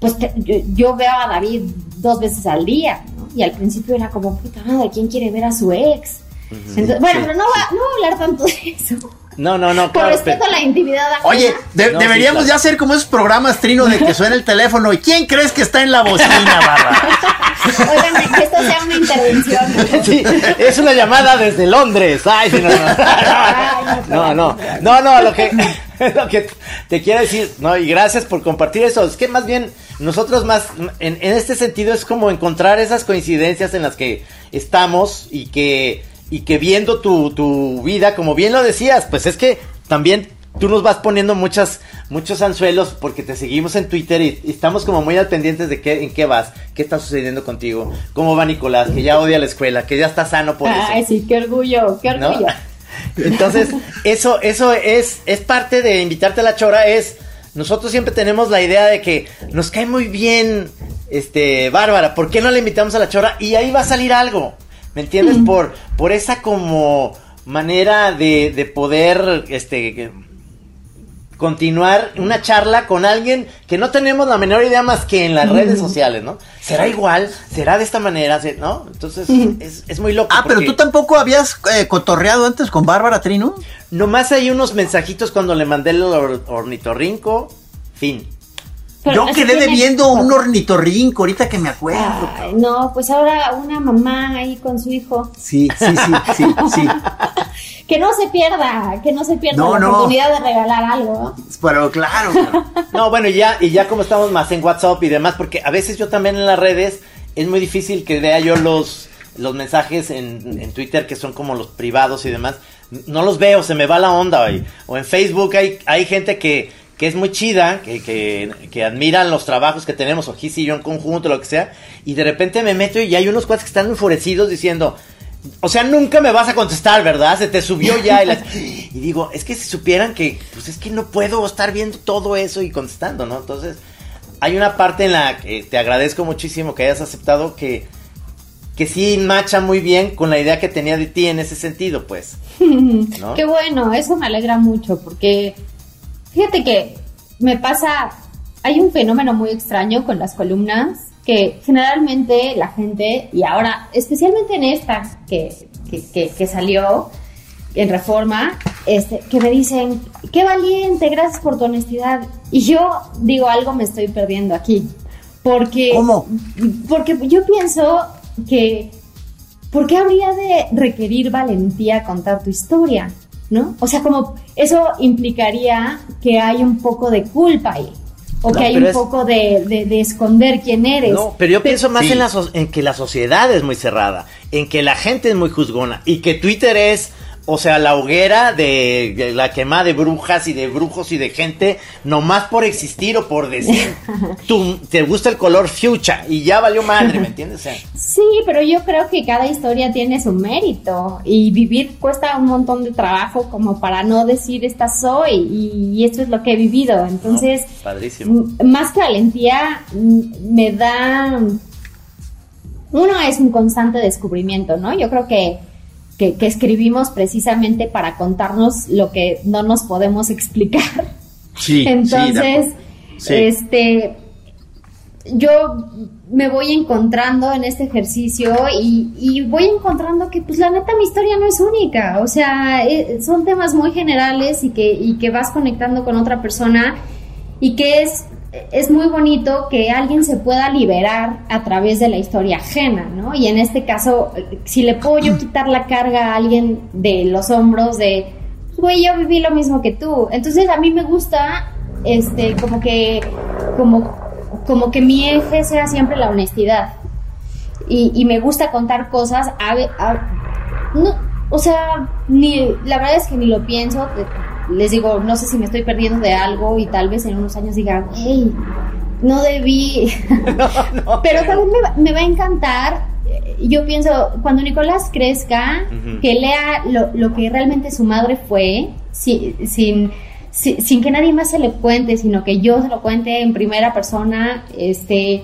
pues te- yo, yo veo a David dos veces al día, ¿no? Y al principio era como, puta madre, ¿quién quiere ver a su ex? Entonces, bueno, Sí. pero no va, no voy a hablar tanto de eso. No, no, no, Por claro. respeto pero- a la intimidad ajena. Oye, de- No, sí, deberíamos claro. ya hacer como esos programas, Trino, de que suena el teléfono. ¿Y quién crees que está en la bocina, barra? Oigan, que esto sea una intervención. ¿no? Sí, es una llamada desde Londres. Ay, sí, no, no. No, no, no, no, lo que, lo que te quiero decir, no, y gracias por compartir eso. Es que más bien, nosotros más, en, en este sentido es como encontrar esas coincidencias en las que estamos y que, y que viendo tu, tu vida, como bien lo decías, pues es que también tú nos vas poniendo muchas, muchos anzuelos porque te seguimos en Twitter y, y estamos como muy al pendientes de qué, en qué vas, qué está sucediendo contigo, cómo va Nicolás, que ya odia la escuela, que ya está sano por eso. Ay, sí, qué orgullo, qué ¿no? orgullo. Entonces, eso, eso es, es parte de invitarte a la chora, es, nosotros siempre tenemos la idea de que nos cae muy bien, este, Bárbara, ¿por qué no le invitamos a la chora? Y ahí va a salir algo, ¿me entiendes? Por, por esa como manera de, de poder, este, continuar una charla con alguien que no tenemos la menor idea más que en las redes sociales, ¿no? ¿Será igual? ¿Será de esta manera? ¿No? Entonces, es, es muy loco. Ah, pero tú tampoco habías eh, cotorreado antes con Bárbara Trino. Nomás hay unos mensajitos cuando le mandé el or- ornitorrinco. Fin. Pero Yo quedé tiene- debiendo un ornitorrinco, ahorita que me acuerdo. Ay, no, pues ahora una mamá ahí con su hijo. Sí, sí, sí, sí, sí. Que no se pierda, que no se pierda No, la no. oportunidad de regalar algo. Pero claro. claro. No, bueno, y ya, y ya como estamos más en WhatsApp y demás, porque a veces yo también en las redes es muy difícil que vea yo los, los mensajes en, en Twitter que son como los privados y demás. No los veo, se me va la onda hoy. O en Facebook hay, hay gente que, que es muy chida, que, que, que admiran los trabajos que tenemos, o Giz y yo en conjunto, lo que sea, y de repente me meto y hay unos cuates que están enfurecidos diciendo, o sea, nunca me vas a contestar, ¿verdad? Se te subió ya. Y, la- y digo, es que si supieran que, pues es que no puedo estar viendo todo eso y contestando, ¿no? Entonces, hay una parte en la que te agradezco muchísimo que hayas aceptado que, que sí macha muy bien con la idea que tenía de ti en ese sentido, pues. ¿no? Qué bueno, eso me alegra mucho porque fíjate que me pasa, hay un fenómeno muy extraño con las columnas que generalmente la gente, y ahora especialmente en esta que, que, que- que salió en reforma, este, que me dicen, qué valiente, gracias por tu honestidad. Y yo digo, algo me estoy perdiendo aquí. Porque, ¿Cómo? Porque yo pienso que ¿por qué habría de requerir valentía contar tu historia? ¿No? O sea, como eso implicaría que hay un poco de culpa ahí. O No, que hay un es- poco de, de- de esconder quién eres. No, pero yo pienso más Sí. en, la so- en que la sociedad es muy cerrada, en que la gente es muy juzgona y que Twitter es, o sea, la hoguera de, de la quema de brujas y de brujos y de gente, nomás por existir o por decir, tú te gusta el color fuchsia y ya valió madre, ¿me entiendes? Sí, pero yo creo que cada historia tiene su mérito y vivir cuesta un montón de trabajo como para no decir esta soy y, y esto es lo que he vivido. Entonces, ¿no? padrísimo. m- más que valentía, me da... Uno es un constante descubrimiento, ¿no? Yo creo que, que, que escribimos precisamente para contarnos lo que no nos podemos explicar. Sí, Entonces, Sí. este, yo me voy encontrando en este ejercicio y, y voy encontrando que, pues, la neta, mi historia no es única. O sea, eh, son temas muy generales y que, y que vas conectando con otra persona y que es, es muy bonito que alguien se pueda liberar a través de la historia ajena, ¿no? Y en este caso, si le puedo yo quitar la carga a alguien de los hombros de, güey, yo viví lo mismo que tú. Entonces a mí me gusta, este, como que, como, como que mi eje sea siempre la honestidad. Y, y me gusta contar cosas, a, a- no, o sea, ni, la verdad es que ni lo pienso. Les digo, no sé si me estoy perdiendo de algo y tal vez en unos años diga, hey, no debí. Pero también me, va- me va a encantar. eh, Yo pienso, cuando Nicolás crezca, que lea lo, lo que realmente su madre fue, si- sin, si- sin que nadie más se le cuente, sino que yo se lo cuente en primera persona, este,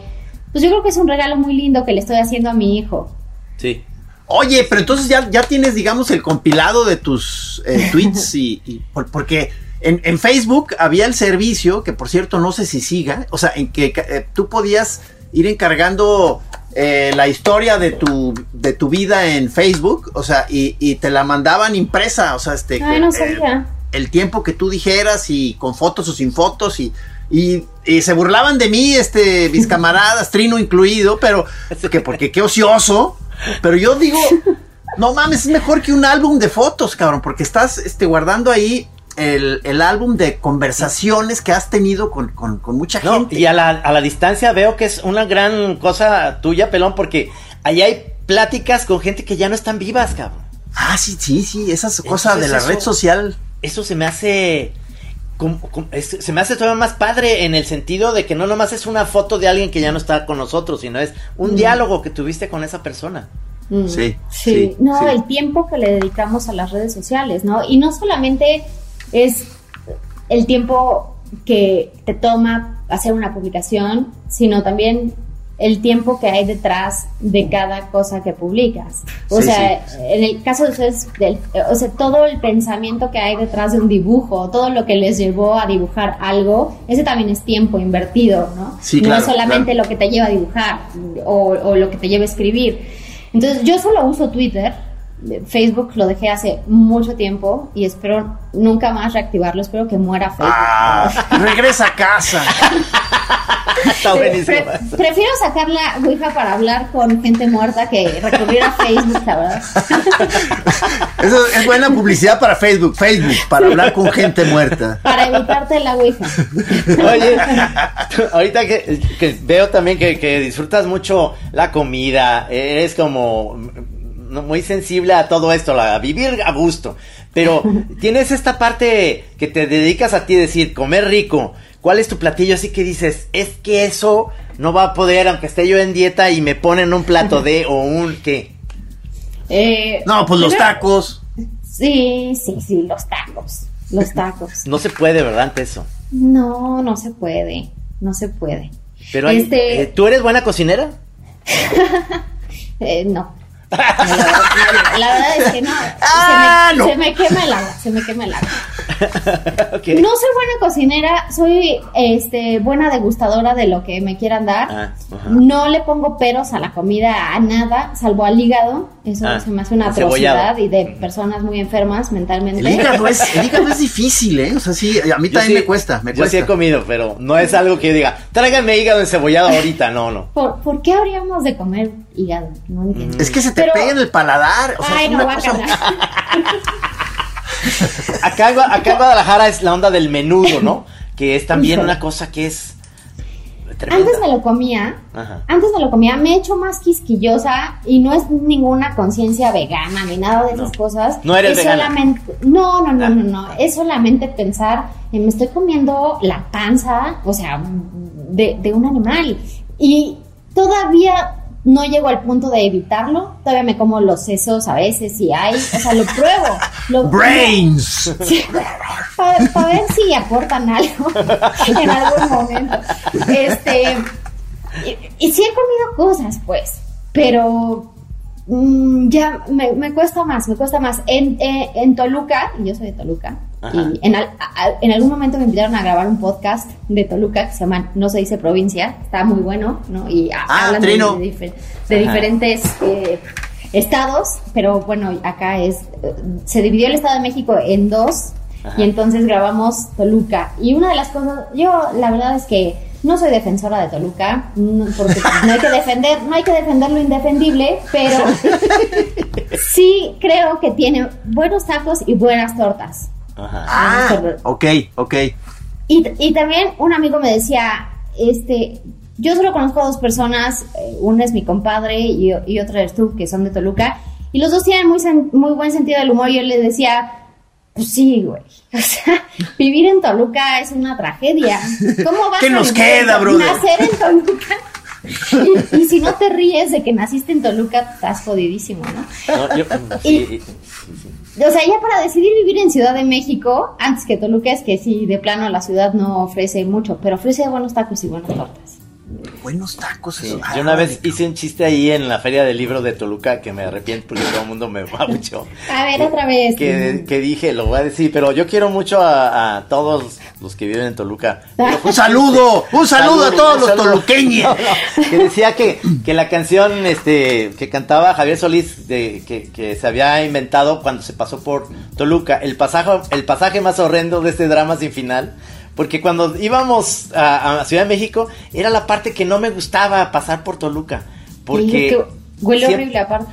pues yo creo que es un regalo muy lindo que le estoy haciendo a mi hijo. Sí. Oye, pero entonces ya, ya tienes, digamos, el compilado de tus eh, tweets y, y por- porque en, en Facebook había el servicio, que por cierto no sé si siga, o sea, en que eh, tú podías ir encargando eh, la historia de tu, de tu vida en Facebook, o sea, y, y te la mandaban impresa, o sea, este... Ay, no eh, el tiempo que tú dijeras y con fotos o sin fotos y, y, y se burlaban de mí, este, mis camaradas, Trino incluido, pero que porque qué ocioso. Pero yo digo, no mames, es mejor que un álbum de fotos, cabrón, porque estás este, guardando ahí el, el álbum de conversaciones que has tenido con, con- con mucha No, gente. y a la, a la distancia veo que es una gran cosa tuya, pelón, porque ahí hay pláticas con gente que ya no están vivas, cabrón. Ah, sí, sí, sí, esas cosas de la eso- red social. Eso se me hace. Como- como- es- se me hace todavía más padre en el sentido de que no nomás es una foto de alguien que ya no está con nosotros, sino es un diálogo que tuviste con esa persona. Mm. Sí, Sí, sí, no, sí. el tiempo que le dedicamos a las redes sociales, ¿no? Y no solamente es el tiempo que te toma hacer una publicación, sino también el tiempo que hay detrás de cada cosa que publicas. O Sí, sea, en el caso de ustedes, del- o sea, todo el pensamiento que hay detrás de un dibujo, todo lo que les llevó a dibujar algo, ese también es tiempo invertido, ¿no? Sí, no claro, es solamente claro. lo que te lleva a dibujar o, o lo que te lleva a escribir. Entonces, yo solo uso Twitter. Facebook lo dejé hace mucho tiempo y espero nunca más reactivarlo. Espero que muera Facebook. Ah, regresa a casa. Está buenísimo. pre- prefiero sacar la Ouija para hablar con gente muerta que recurrir a Facebook. Eso es buena publicidad para Facebook. Facebook, para hablar con gente muerta. Para evitarte la Ouija. Oye, ahorita que, que veo también que, que disfrutas mucho la comida, eres como muy sensible a todo esto, a vivir a gusto, pero tienes esta parte que te dedicas a ti, decir, comer rico. ¿Cuál es tu platillo así que dices, es que eso no va a poder, aunque esté yo en dieta y me ponen un plato de o un qué? Eh, No, pues los tacos. Sí, sí, sí, los tacos. Los tacos. No se puede, ¿verdad? Ante eso. No, no se puede. No se puede. Pero hay- Este- eh, ¿tú eres buena cocinera? Eh, no. No, La verdad, no, la verdad es que no. Ah, se, me, no. se me quema el agua, se me quema el agua. No soy buena cocinera, soy este buena degustadora de lo que me quieran dar. Ah, no le pongo peros a la comida, a nada, salvo al hígado. Eso Ah, se me hace una atrocidad y de personas muy enfermas mentalmente. El hígado, es, el hígado es difícil, ¿eh? O sea, sí, a mí Yo también sí- me cuesta, me yo cuesta. sí he comido, pero no es algo que yo diga, tráigame hígado encebollado ahorita, no, no. ¿Por, por qué habríamos de comer hígado? No entiendo. Es que se te Pero- pega en el paladar. O sea, Ay, no, va a Acá, en Gua- acá en Guadalajara es la onda del menudo, ¿no? Que es también una cosa que es tremenda. Antes me lo comía, Ajá. antes me lo comía, me he hecho más quisquillosa y no es ninguna conciencia vegana ni nada de esas cosas. No eres es vegana. solamente, no, no, no, Ah. no, no, es solamente pensar en me estoy comiendo la panza, o sea, de, de un animal y todavía no llego al punto de evitarlo, todavía me como los sesos a veces si hay, o sea, lo pruebo. Lo, Brains. para, ver si aportan algo en algún momento. Este, y, y sí he comido cosas, pues, pero mm, ya me, me cuesta más, me cuesta más. En, eh, en Toluca, y yo soy de Toluca, Ajá. y en, al- a- en algún momento me invitaron a grabar un podcast de Toluca que se llama No se dice provincia, está muy bueno, ¿no? Y a- Ah, hablan de, Trino. de difer- de Ajá. diferentes... eh, estados, pero bueno, acá es, eh, se dividió el Estado de México en dos Ajá. y entonces grabamos Toluca. Y una de las cosas, yo la verdad es que no soy defensora de Toluca, no- porque no hay que defender, no hay que defender lo indefendible, pero sí creo que tiene buenos tacos y buenas tortas. Ajá. Ah, ok, ok. Y, y también un amigo me decía, este, yo solo conozco a dos personas, eh, una es mi compadre y, y otra eres tú, que son de Toluca, y los dos tienen muy, muy buen sentido del humor. Y yo le decía, pues sí, güey, o sea, vivir en Toluca es una tragedia. ¿Cómo vas ¿Qué a nos en queda, brother? Nacer en Toluca. Y, y si no te ríes de que naciste en Toluca, estás jodidísimo, ¿no? No, yo- sí, O sea, ya para decidir vivir en Ciudad de México, antes que Toluca, es que sí, de plano la ciudad no ofrece mucho, pero ofrece buenos tacos y buenas tortas. Buenos tacos. Sí, esos. yo una vez hice un chiste ahí en la feria del libro de Toluca que me arrepiento porque todo el mundo me mucho. A ver, otra vez. Que, que dije, lo voy a decir, pero yo quiero mucho a, a todos los que viven en Toluca. Pero Un saludo, un saludo a todos los saludo. toluqueños. No, no, que decía que, que la canción este, que cantaba Javier Solís, de, que, que se había inventado cuando se pasó por Toluca, el pasaje, el pasaje más horrendo de este drama sin final. Porque cuando íbamos a, a Ciudad de México, era la parte que no me gustaba pasar por Toluca. Porque Y es que huele horrible aparte.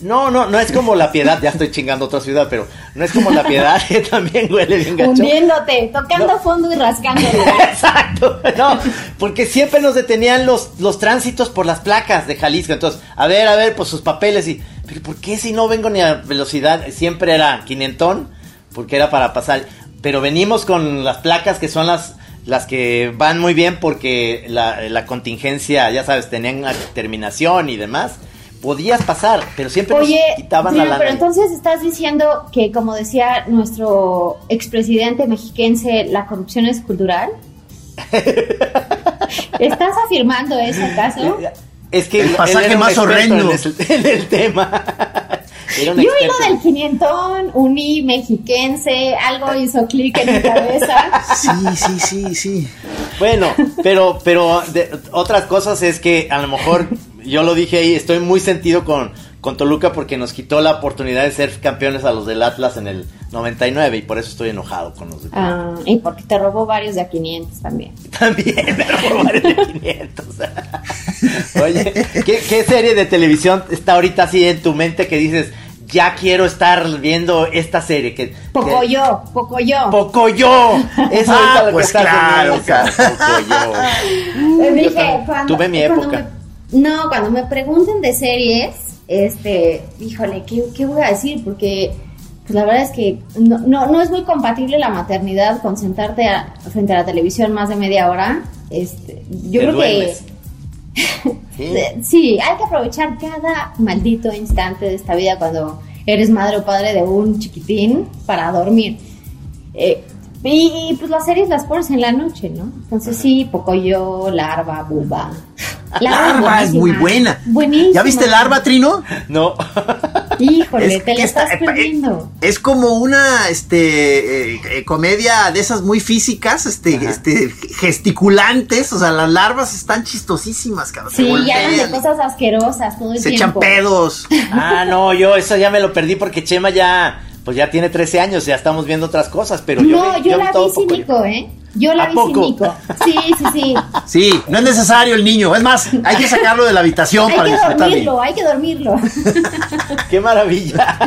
no, no, no es como la piedad, ya estoy chingando otra ciudad, pero no es como la piedad, que también huele bien gacho. Hundiéndote, tocando No. fondo y rascándole. Exacto, no, porque siempre nos detenían los, los tránsitos por las placas de Jalisco, entonces, a ver, a ver, pues sus papeles y, pero ¿por qué si no vengo ni a velocidad? Siempre era quinientón, porque era para pasar, pero venimos con las placas que son las, las que van muy bien porque la, la contingencia, ya sabes, tenían una terminación y demás, podías pasar, pero siempre Oye, nos quitaban Dino, la lana. pero entonces estás diciendo que, como decía nuestro expresidente mexiquense, la corrupción es cultural. ¿Estás afirmando eso acaso? Es que El pasaje más horrendo. En el tema. Yo lo del quinientón, uní mexiquense, algo hizo clic en mi cabeza. Sí, sí, sí, sí. Bueno, pero, pero de- otras cosas es que a lo mejor yo lo dije ahí, estoy muy sentido con, con Toluca porque nos quitó la oportunidad de ser campeones a los del Atlas en el 99 y por eso estoy enojado con los de Ah, y porque te robó varios de a 500 también. También, pero por varios de 500. Oye, ¿qué, qué serie de televisión está ahorita así en tu mente que dices, ya quiero estar viendo esta serie? Que, Poco que- yo, poco yo. Pocoyo. Eso Ah, es pues que claro, esa, Pocoyo. Dije, también cuando, tuve mi cuando época. me- no, cuando me pregunten de series, este, híjole, ¿qué, qué voy a decir? Porque pues la verdad es que no, no, no es muy compatible la maternidad con sentarte a- frente a la televisión más de media hora. Este, yo Te creo que Sí. Sí, hay que aprovechar cada maldito instante de esta vida cuando eres madre o padre de un chiquitín para dormir. Eh, y, y, pues las series las pones en la noche, ¿no? Entonces sí, Pocoyo, Larva, Buba. Larva es muy buena. Buenísima. ¿Ya viste Larva, Trino? No. Híjole, Es te la está- estás eh, perdiendo. Es como una este eh, eh, comedia de esas muy físicas, este, Ajá. este, gesticulantes, o sea, las larvas están chistosísimas, cabrón. Sí, y hablan de cosas asquerosas todo el se echan tiempo. pedos. Ah, no, yo eso ya me lo perdí porque Chema ya, pues ya tiene 13 años, ya estamos viendo otras cosas, pero yo No, vi- yo, vi la vi sin Pocoyo. Nico, ¿eh? Yo la ¿A vi poco? sin Nico. Sí, sí, sí. Sí, no es necesario el niño. Es más, hay que sacarlo de la habitación hay para que disfrutar. dormirlo, hay que dormirlo. Qué maravilla.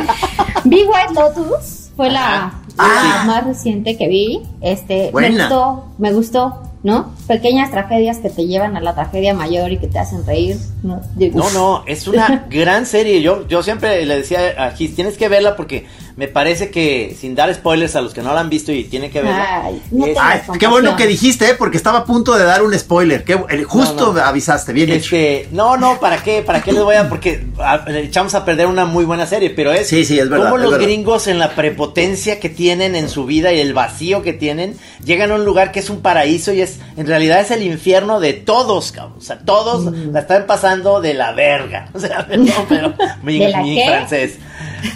Vi White Lotus, fue la, Ah. la más reciente que vi. Este, me Buena. gustó, me gustó, ¿no? Pequeñas tragedias que te llevan a la tragedia mayor y que te hacen reír. No, Digo, No, no, es una gran serie. Yo, yo siempre le decía a Gis, tienes que verla porque me parece que, sin dar spoilers a los que no la han visto y tienen que verla. Ay, no es- te- Ay, Compasión. qué bueno que dijiste, ¿eh? porque estaba a punto de dar un spoiler. Qué- eh, justo No, no. avisaste, bien hecho. Este, no, no, ¿para qué? ¿Para qué les voy a...? Porque a- le echamos a perder una muy buena serie, pero es... Sí, sí, es verdad, Cómo es los verdad. gringos en la prepotencia que tienen en su vida y el vacío que tienen, llegan a un lugar que es un paraíso y es... En realidad es el infierno de todos, cabrón. O sea, todos Mm. la están pasando de la verga. O sea, perdón, pero... Mi, ¿De la mi francés.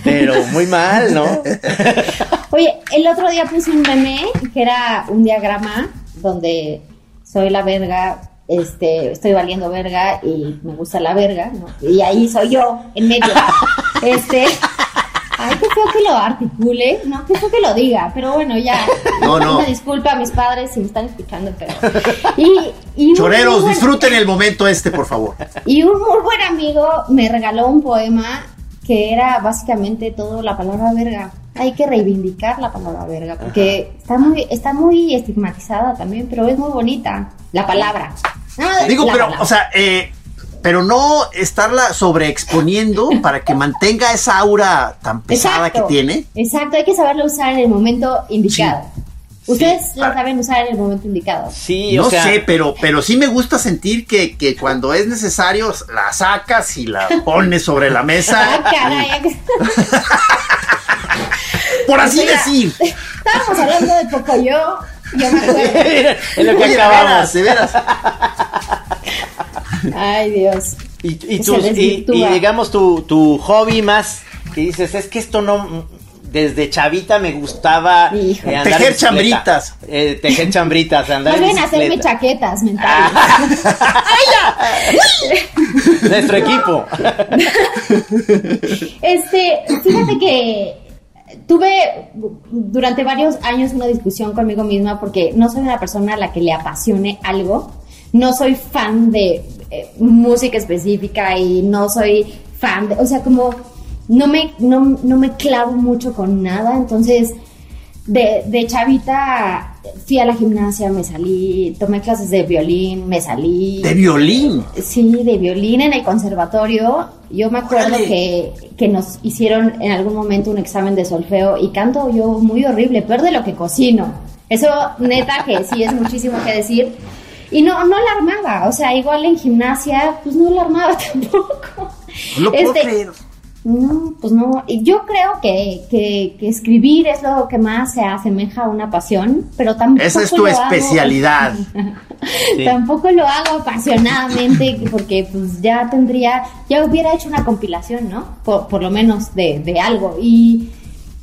Pero muy mal, ¿no? Oye, el otro día puse un meme que era un diagrama donde soy la verga, este, estoy valiendo verga y me gusta la verga, ¿no? Y ahí soy yo, en medio. Este, ay, qué feo que lo articule, no, qué feo que lo diga, pero bueno, ya. No, no. Una disculpa a mis padres si me están escuchando, pero. Y, y Choreros, buen- disfruten el momento este, por favor. y un muy buen amigo me regaló un poema que era básicamente todo la palabra verga. Hay que reivindicar la palabra verga porque está muy, está muy estigmatizada también, pero es muy bonita. La palabra. No, Digo, la pero, palabra. o sea, eh, pero no estarla sobreexponiendo para que mantenga esa aura tan pesada Exacto. que tiene. Exacto, hay que saberlo usar en el momento indicado. Ustedes Sí. la saben usar en el momento indicado. Sí, no o sea... sé, pero, pero sí me gusta sentir que, que cuando es necesario la sacas y la pones sobre la Ah, mesa. caray, Por así decir. estábamos hablando de Pocoyo, yo me acuerdo. es lo que Oye, de acabamos. veras, de veras. Ay, Dios. Y, y, Se tus- y- desvirtúa. y digamos tu, tu hobby más que dices, es que esto no, desde chavita me gustaba eh, andar Tejer chambritas. Eh, tejer chambritas, andar en hacerme chaquetas mentales. Nuestro equipo. Este, fíjate que tuve durante varios años una discusión conmigo misma porque no soy una persona a la que le apasione algo. No soy fan de eh, música específica y no soy fan de, o sea, como no me, no, no me clavo mucho con nada. Entonces, de, de chavita fui a la gimnasia, me salí, tomé clases de violín, me salí. De violín. Sí, de violín en el conservatorio. Yo me acuerdo que, que nos hicieron en algún momento un examen de solfeo y canto yo muy horrible, peor de lo que cocino. Eso, neta, que sí es muchísimo que decir. Y no, no la armaba, o sea, igual en gimnasia, pues no la armaba tampoco. No lo puedo Este, creer. No, pues no. Yo creo que, que, que escribir es lo que más se asemeja a una pasión, pero tampoco. Esa es tu lo hago- especialidad. Sí. Tampoco lo hago apasionadamente porque pues ya tendría, ya hubiera hecho una compilación, ¿no? Por, por lo menos de, de algo. Y,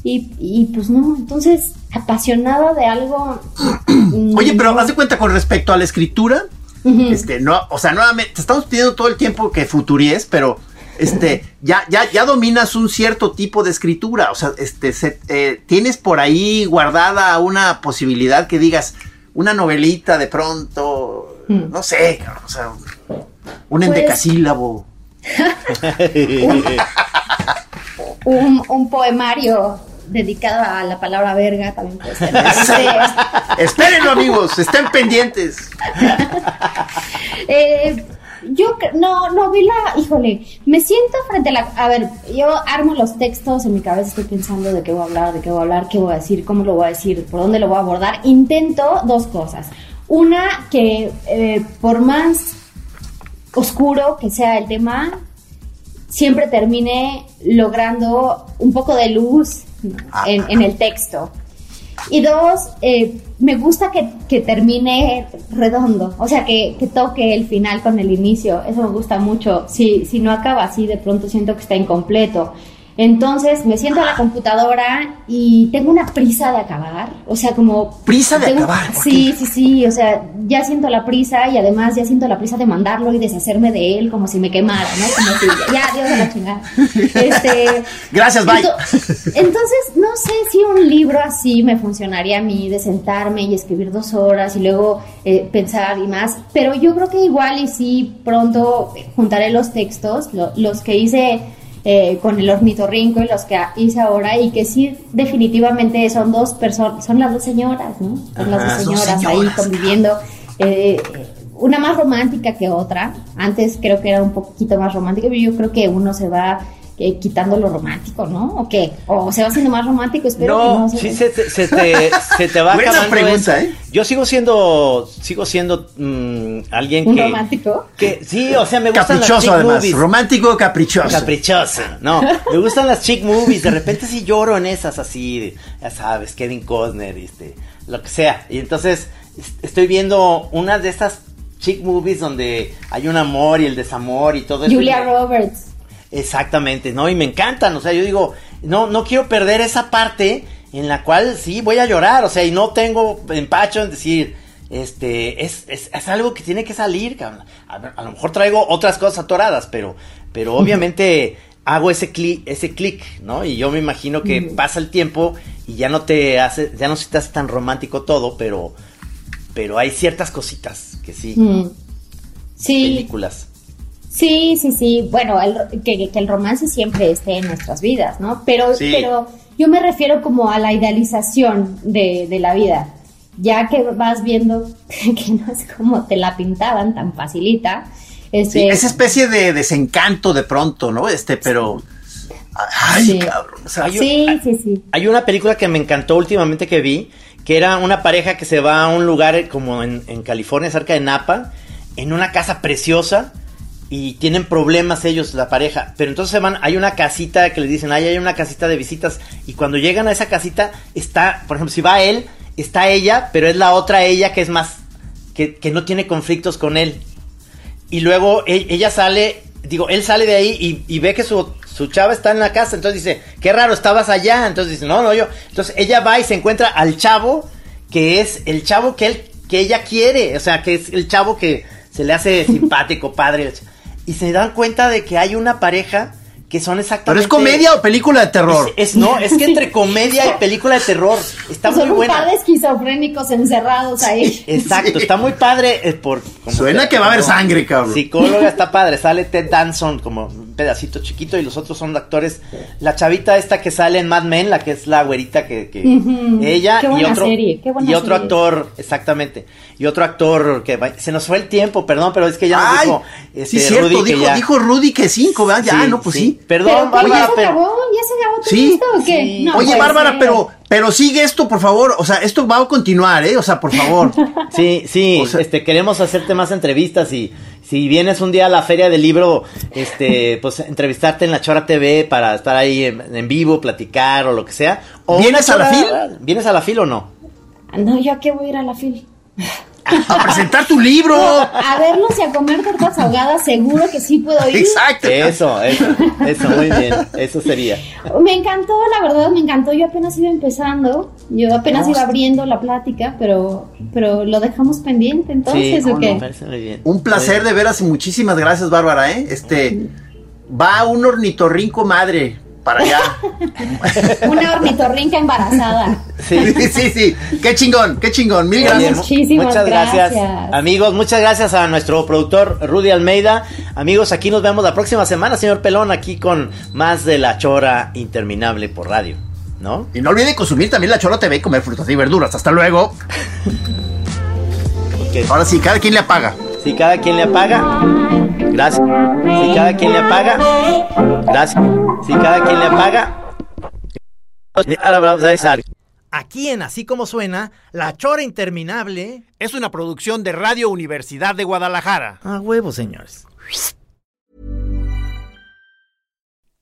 y, y, pues no, entonces apasionada de algo. mm, Oye, pero haz de cuenta con respecto a la escritura, este, no, o sea, nuevamente, te estamos pidiendo todo el tiempo que futuríes, pero este, ya, ya, ya dominas un cierto tipo de escritura. O sea, este, se- eh, tienes por ahí guardada una posibilidad que digas, una novelita de pronto, Mm. no sé, o sea, un Pues- endecasílabo. un, un poemario dedicado a la palabra verga también puede ser. Este, Espérenlo, amigos, estén pendientes. Eh, yo no, no vi la, híjole, me siento frente a la, a ver, yo armo los textos en mi cabeza, estoy pensando de qué voy a hablar, de qué voy a hablar, qué voy a decir, cómo lo voy a decir, por dónde lo voy a abordar. Intento dos cosas. Una, que eh, por más oscuro que sea el tema, siempre termine logrando un poco de luz. En, en el texto. Y dos, eh, me gusta que, que termine redondo, o sea, que, que toque el final con el inicio, eso me gusta mucho. Si, si no acaba así, de pronto siento que está incompleto. Entonces me siento a la computadora y tengo una prisa de acabar, o sea, como... Prisa de tengo- acabar, ¿por Sí, sí, sí, o sea, ya siento la prisa y además ya siento la prisa de mandarlo y deshacerme de él como si me quemara, ¿no? Como si ya, Dios de la chingada. Este, Gracias, bye. Ento- Entonces, no sé si un libro así me funcionaría a mí de sentarme y escribir dos horas y luego eh, pensar y más, pero yo creo que igual y sí pronto juntaré los textos, lo- los que hice eh, con el ornitorrinco y los que hice ahora y que sí definitivamente son dos personas, son las dos señoras, ¿no? Son las dos señoras, ahí conviviendo. eh, una más romántica que otra. Antes creo que era un poquito más romántica, pero yo creo que uno se va eh, quitando lo romántico, ¿no? ¿O qué? O se va haciendo más romántico, espero que No, no sí se te, se te, se te va Buena acabando pregunta, eso. ¿eh? Yo sigo siendo, sigo siendo mm, alguien un que, romántico. que, sí, o sea, me gustan las Caprichoso, chick además. movies. Romántico, caprichoso. Caprichoso, no, me gustan las chick movies, de repente sí lloro en esas así, ya sabes, Kevin Costner, este, lo que sea, y entonces es- estoy viendo una de esas chick movies donde hay un amor y el desamor y todo eso. Julia Roberts. Exactamente, ¿no? Y me encantan, o sea, yo digo, no, no quiero perder esa parte en la cual sí voy a llorar, o sea, y no tengo empacho en decir, este, es, es, es algo que tiene que salir, cabrón. A, a lo mejor traigo otras cosas atoradas, pero, pero obviamente hago ese clic, ese clic, ¿no? Y yo me imagino que pasa el tiempo y ya no te hace, ya no se te hace tan romántico todo, pero, pero hay ciertas cositas que sí, Mm. Sí, películas. Sí, sí, sí. Bueno, el- que, que el romance siempre esté en nuestras vidas, ¿no? Pero, Sí. pero yo me refiero como a la idealización de, de la vida. Ya que vas viendo que no es como te la pintaban tan facilita. Este, Sí, esa especie de desencanto de pronto, ¿no? Este, pero. Ay, Sí. cabrón. o sea, Ay, sí, sí, sí. Hay una película que me encantó últimamente que vi, que era una pareja que se va a un lugar como en, en California, cerca de Napa, en una casa preciosa y tienen problemas ellos, la pareja. Pero entonces se van, hay una casita que les dicen, ay, hay una casita de visitas y cuando llegan a esa casita está, por ejemplo, si va él, está ella, pero es la otra ella que es más, que, que no tiene conflictos con él. y luego e- ella sale, digo, él sale de ahí y, y ve que su, su chava está en la casa, entonces dice, qué raro, estabas allá, entonces dice, no, no, yo, entonces ella va y se encuentra al chavo, que es el chavo que él, que ella quiere, o sea, que es el chavo que se le hace simpático, padre, y se dan cuenta de que hay una pareja que son ¿Pero exactamente... es comedia o película de terror? Es, es- no, es que entre comedia y película de terror está muy Son un buena. par de esquizofrénicos encerrados ahí. Exacto, está muy padre eh, por como Suena que va a haber sangre, cabrón. Psicóloga está padre, sale Ted Danson como un pedacito chiquito y los otros son actores. La chavita esta que sale en Mad Men, la que es la güerita que, que ella Qué y buena otro serie, qué buena y otro serie. actor, exactamente. Y otro actor que va- se nos fue el tiempo, perdón, pero es que ya nos Ay, dijo sí, este, cierto, Rudy que dijo, ya- dijo Rudy que cinco, ¿verdad? Ya, Sí, no, pues sí. ¿Pero Perdón, qué, Bárbara, ya se pero acabó? ¿Ya se acabó todo Sí. esto o qué? Sí. No Oye, Bárbara, ser. pero, pero sigue esto, por favor. O sea, esto va a continuar, ¿eh? O sea, por favor. Sí, sí, O sea- este, queremos hacerte más entrevistas y si vienes un día a la feria del libro, este, pues entrevistarte en la Chora TV para estar ahí en, en vivo, platicar o lo que sea. O ¿Vienes a la chora- ¿Vienes a la fil o no? No, ¿yo a qué voy a ir a la fil? A presentar tu libro. A verlos y a comer tortas ahogadas, seguro que sí puedo ir. Exacto. Eso, eso, eso, muy bien, eso sería. Me encantó, la verdad, me encantó. Yo apenas iba empezando, yo apenas No, iba abriendo la plática, pero, pero lo dejamos pendiente, entonces, sí, ¿o qué? parece muy bien. Un placer de veras y muchísimas gracias, Bárbara, ¿eh? Este, va un ornitorrinco madre para allá. Una ornitorrinca embarazada. Sí. Sí, sí, sí. Qué chingón, qué chingón. Mil gracias. Muchísimas muchas gracias. gracias. Amigos, muchas gracias a nuestro productor Rudy Almeida. Amigos, aquí nos vemos la próxima semana, señor Pelón, aquí con más de la chora interminable por radio, ¿no? Y no olviden consumir también la Chora TV y comer frutas y verduras. Hasta luego. Ahora sí, cada quien le apaga. Si cada quien le apaga, gracias. Si cada quien le apaga, gracias. Si cada quien le apaga, ahora vamos a dejar. Aquí en Así Como Suena, La Chora Interminable. Es una producción de Radio Universidad de Guadalajara. A huevo, señores.